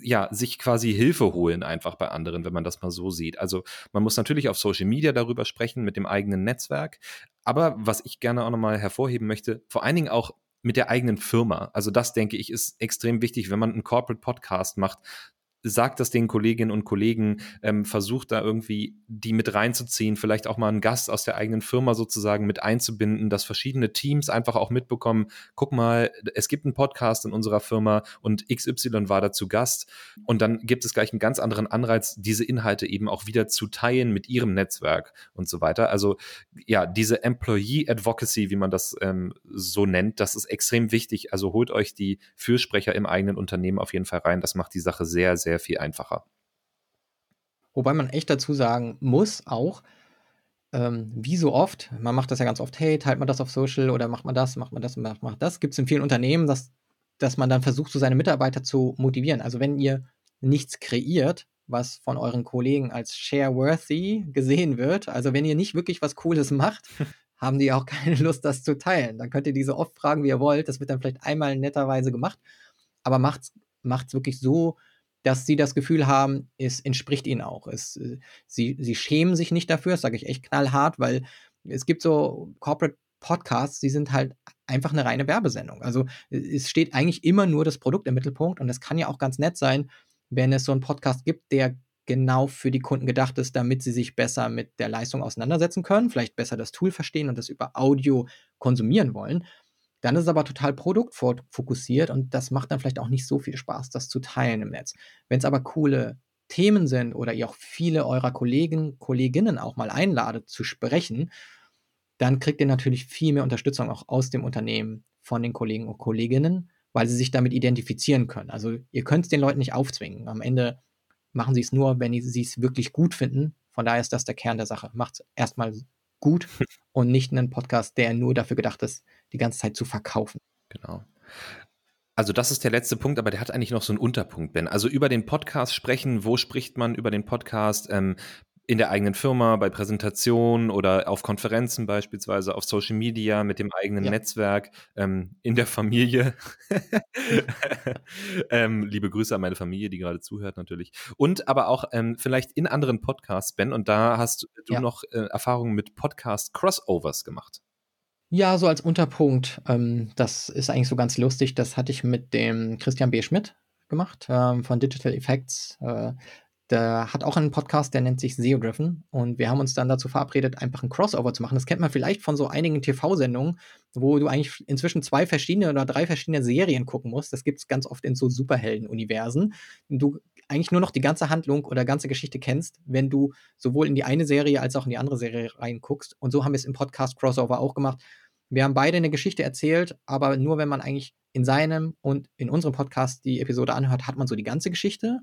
ja, sich quasi Hilfe holen einfach bei anderen, wenn man das mal so sieht. Also man muss natürlich auf Social Media darüber sprechen mit dem eigenen Netzwerk. Aber was ich gerne auch nochmal hervorheben möchte, vor allen Dingen auch mit der eigenen Firma. Also das denke ich ist extrem wichtig, wenn man einen Corporate Podcast macht, sagt das den Kolleginnen und Kollegen, ähm, versucht da irgendwie die mit reinzuziehen, vielleicht auch mal einen Gast aus der eigenen Firma sozusagen mit einzubinden, dass verschiedene Teams einfach auch mitbekommen, guck mal, es gibt einen Podcast in unserer Firma und XY war dazu Gast und dann gibt es gleich einen ganz anderen Anreiz, diese Inhalte eben auch wieder zu teilen mit ihrem Netzwerk und so weiter. Also ja, diese Employee Advocacy, wie man das ähm, so nennt, das ist extrem wichtig. Also holt euch die Fürsprecher im eigenen Unternehmen auf jeden Fall rein. Das macht die Sache sehr, sehr sehr viel einfacher. Wobei man echt dazu sagen muss, auch, ähm, wie so oft, man macht das ja ganz oft, hey, teilt man das auf Social oder macht man das, macht man das, macht man das. Gibt es in vielen Unternehmen, dass, dass man dann versucht, so seine Mitarbeiter zu motivieren. Also wenn ihr nichts kreiert, was von euren Kollegen als share-worthy gesehen wird, also wenn ihr nicht wirklich was Cooles macht, [LAUGHS] haben die auch keine Lust, das zu teilen. Dann könnt ihr diese oft fragen, wie ihr wollt. Das wird dann vielleicht einmal netterweise gemacht, aber macht es wirklich so, dass sie das Gefühl haben, es entspricht ihnen auch. Es, äh, sie, sie schämen sich nicht dafür, das sage ich echt knallhart, weil es gibt so Corporate Podcasts, die sind halt einfach eine reine Werbesendung. Also es steht eigentlich immer nur das Produkt im Mittelpunkt und es kann ja auch ganz nett sein, wenn es so einen Podcast gibt, der genau für die Kunden gedacht ist, damit sie sich besser mit der Leistung auseinandersetzen können, vielleicht besser das Tool verstehen und das über Audio konsumieren wollen. Dann ist es aber total produktfokussiert und das macht dann vielleicht auch nicht so viel Spaß, das zu teilen im Netz. Wenn es aber coole Themen sind oder ihr auch viele eurer Kollegen, Kolleginnen auch mal einladet zu sprechen, dann kriegt ihr natürlich viel mehr Unterstützung auch aus dem Unternehmen von den Kollegen und Kolleginnen, weil sie sich damit identifizieren können. Also ihr könnt es den Leuten nicht aufzwingen. Am Ende machen sie es nur, wenn sie es wirklich gut finden. Von daher ist das der Kern der Sache. Macht es erstmal gut und nicht einen Podcast, der nur dafür gedacht ist, die ganze Zeit zu verkaufen. Genau. Also das ist der letzte Punkt, aber der hat eigentlich noch so einen Unterpunkt, Ben. Also über den Podcast sprechen, wo spricht man über den Podcast? Ähm, in der eigenen Firma, bei Präsentationen oder auf Konferenzen beispielsweise, auf Social Media, mit dem eigenen ja. Netzwerk, ähm, in der Familie. [LAUGHS] ähm, liebe Grüße an meine Familie, die gerade zuhört natürlich. Und aber auch ähm, vielleicht in anderen Podcasts, Ben, und da hast du ja. noch äh, Erfahrungen mit Podcast-Crossovers gemacht. Ja, so als Unterpunkt. Ähm, das ist eigentlich so ganz lustig. Das hatte ich mit dem Christian B. Schmidt gemacht ähm, von Digital Effects. Äh, der hat auch einen Podcast, der nennt sich SEO Driven. Und wir haben uns dann dazu verabredet, einfach ein Crossover zu machen. Das kennt man vielleicht von so einigen TV-Sendungen, wo du eigentlich inzwischen zwei verschiedene oder drei verschiedene Serien gucken musst. Das gibt es ganz oft in so Superhelden-Universen. Du eigentlich nur noch die ganze Handlung oder ganze Geschichte kennst, wenn du sowohl in die eine Serie als auch in die andere Serie reinguckst. Und so haben wir es im Podcast Crossover auch gemacht. Wir haben beide eine Geschichte erzählt, aber nur wenn man eigentlich in seinem und in unserem Podcast die Episode anhört, hat man so die ganze Geschichte.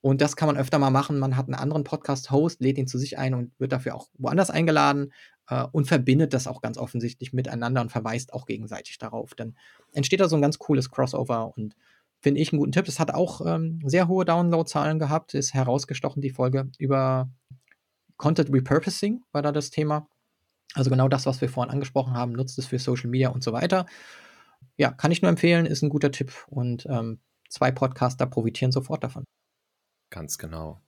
Und das kann man öfter mal machen. Man hat einen anderen Podcast-Host, lädt ihn zu sich ein und wird dafür auch woanders eingeladen äh, und verbindet das auch ganz offensichtlich miteinander und verweist auch gegenseitig darauf. Dann entsteht da so ein ganz cooles Crossover und finde ich einen guten Tipp. Das hat auch ähm, sehr hohe Downloadzahlen gehabt, ist herausgestochen, die Folge über Content Repurposing war da das Thema. Also genau das, was wir vorhin angesprochen haben, nutzt es für Social Media und so weiter. Ja, kann ich nur empfehlen, ist ein guter Tipp und ähm, zwei Podcaster profitieren sofort davon. Ganz genau.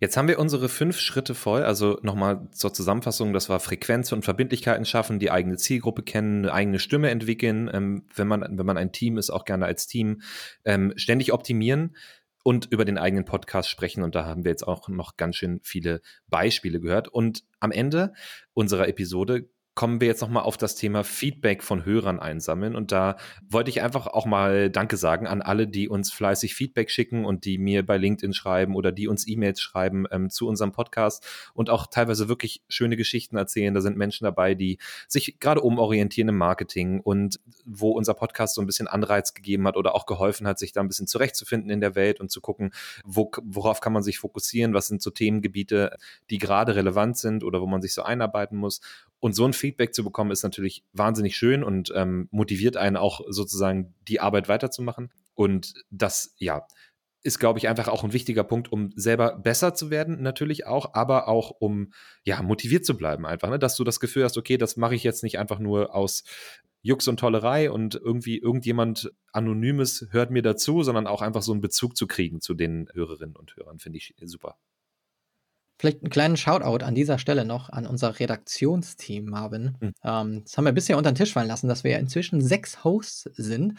Jetzt haben wir unsere fünf Schritte voll. Also nochmal zur Zusammenfassung, das war Frequenz und Verbindlichkeiten schaffen, die eigene Zielgruppe kennen, eine eigene Stimme entwickeln, ähm, wenn, man, wenn man ein Team ist, auch gerne als Team, ähm, ständig optimieren und über den eigenen Podcast sprechen. Und da haben wir jetzt auch noch ganz schön viele Beispiele gehört. Und am Ende unserer Episode kommen wir jetzt nochmal auf das Thema Feedback von Hörern einsammeln. Und da wollte ich einfach auch mal Danke sagen an alle, die uns fleißig Feedback schicken und die mir bei LinkedIn schreiben oder die uns E-Mails schreiben ähm, zu unserem Podcast und auch teilweise wirklich schöne Geschichten erzählen. Da sind Menschen dabei, die sich gerade umorientieren im Marketing und wo unser Podcast so ein bisschen Anreiz gegeben hat oder auch geholfen hat, sich da ein bisschen zurechtzufinden in der Welt und zu gucken, wo, worauf kann man sich fokussieren, was sind so Themengebiete, die gerade relevant sind oder wo man sich so einarbeiten muss. Und so ein Feedback zu bekommen, ist natürlich wahnsinnig schön und ähm, motiviert einen auch sozusagen die Arbeit weiterzumachen. Und das, ja, ist, glaube ich, einfach auch ein wichtiger Punkt, um selber besser zu werden, natürlich auch, aber auch um ja motiviert zu bleiben, einfach, ne? dass du das Gefühl hast, okay, das mache ich jetzt nicht einfach nur aus Jux und Tollerei und irgendwie irgendjemand Anonymes hört mir dazu, sondern auch einfach so einen Bezug zu kriegen zu den Hörerinnen und Hörern, finde ich super. Vielleicht einen kleinen Shoutout an dieser Stelle noch an unser Redaktionsteam, Marvin. Mhm. Ähm, das haben wir bisher unter den Tisch fallen lassen, dass wir inzwischen sechs Hosts sind,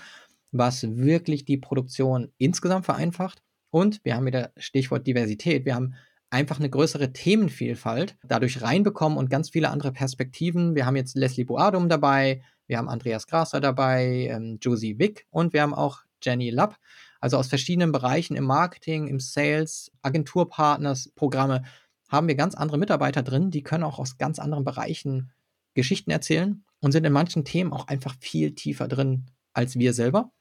was wirklich die Produktion insgesamt vereinfacht. Und wir haben wieder Stichwort Diversität. Wir haben einfach eine größere Themenvielfalt dadurch reinbekommen und ganz viele andere Perspektiven. Wir haben jetzt Leslie Boadum dabei, wir haben Andreas Grasser dabei, ähm, Josie Wick und wir haben auch Jenny Lapp. Also aus verschiedenen Bereichen im Marketing, im Sales, Agenturpartners, Programme haben wir ganz andere Mitarbeiter drin, die können auch aus ganz anderen Bereichen Geschichten erzählen und sind in manchen Themen auch einfach viel tiefer drin als wir selber.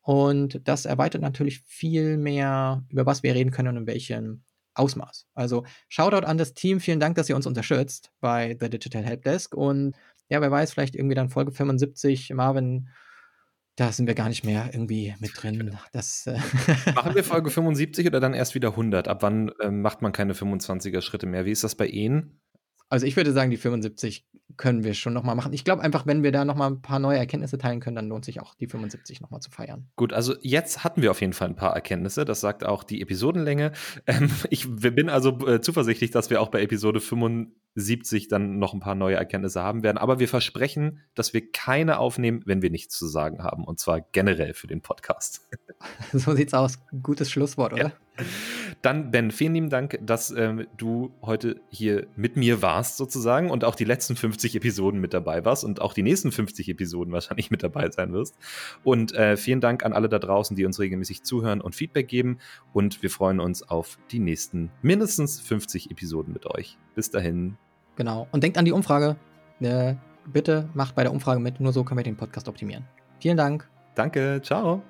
Und das erweitert natürlich viel mehr, über was wir reden können und in welchen Ausmaß. Also Shoutout an das Team, vielen Dank, dass ihr uns unterstützt bei The Digital Helpdesk und ja, wer weiß, vielleicht irgendwie dann Folge 75, Marvin, da sind wir gar nicht mehr irgendwie mit drin. Das, äh Machen wir Folge [LAUGHS] 75 oder dann erst wieder 100? Ab wann äh, macht man keine 25er Schritte mehr? Wie ist das bei Ihnen? Also ich würde sagen, die 75 können wir schon nochmal machen. Ich glaube einfach, wenn wir da nochmal ein paar neue Erkenntnisse teilen können, dann lohnt sich auch die 75 nochmal zu feiern. Gut, also jetzt hatten wir auf jeden Fall ein paar Erkenntnisse. Das sagt auch die Episodenlänge. Ähm, ich bin also äh, zuversichtlich, dass wir auch bei Episode 75 dann noch ein paar neue Erkenntnisse haben werden. Aber wir versprechen, dass wir keine aufnehmen, wenn wir nichts zu sagen haben. Und zwar generell für den Podcast. [LAUGHS] So sieht's aus. Gutes Schlusswort, oder? Ja. Dann, Ben, vielen lieben Dank, dass ähm, du heute hier mit mir warst, sozusagen, und auch die letzten 50 Episoden mit dabei warst und auch die nächsten 50 Episoden wahrscheinlich mit dabei sein wirst. Und äh, vielen Dank an alle da draußen, die uns regelmäßig zuhören und Feedback geben. Und wir freuen uns auf die nächsten mindestens 50 Episoden mit euch. Bis dahin. Genau. Und denkt an die Umfrage. Äh, bitte macht bei der Umfrage mit, nur so können wir den Podcast optimieren. Vielen Dank. Danke, ciao.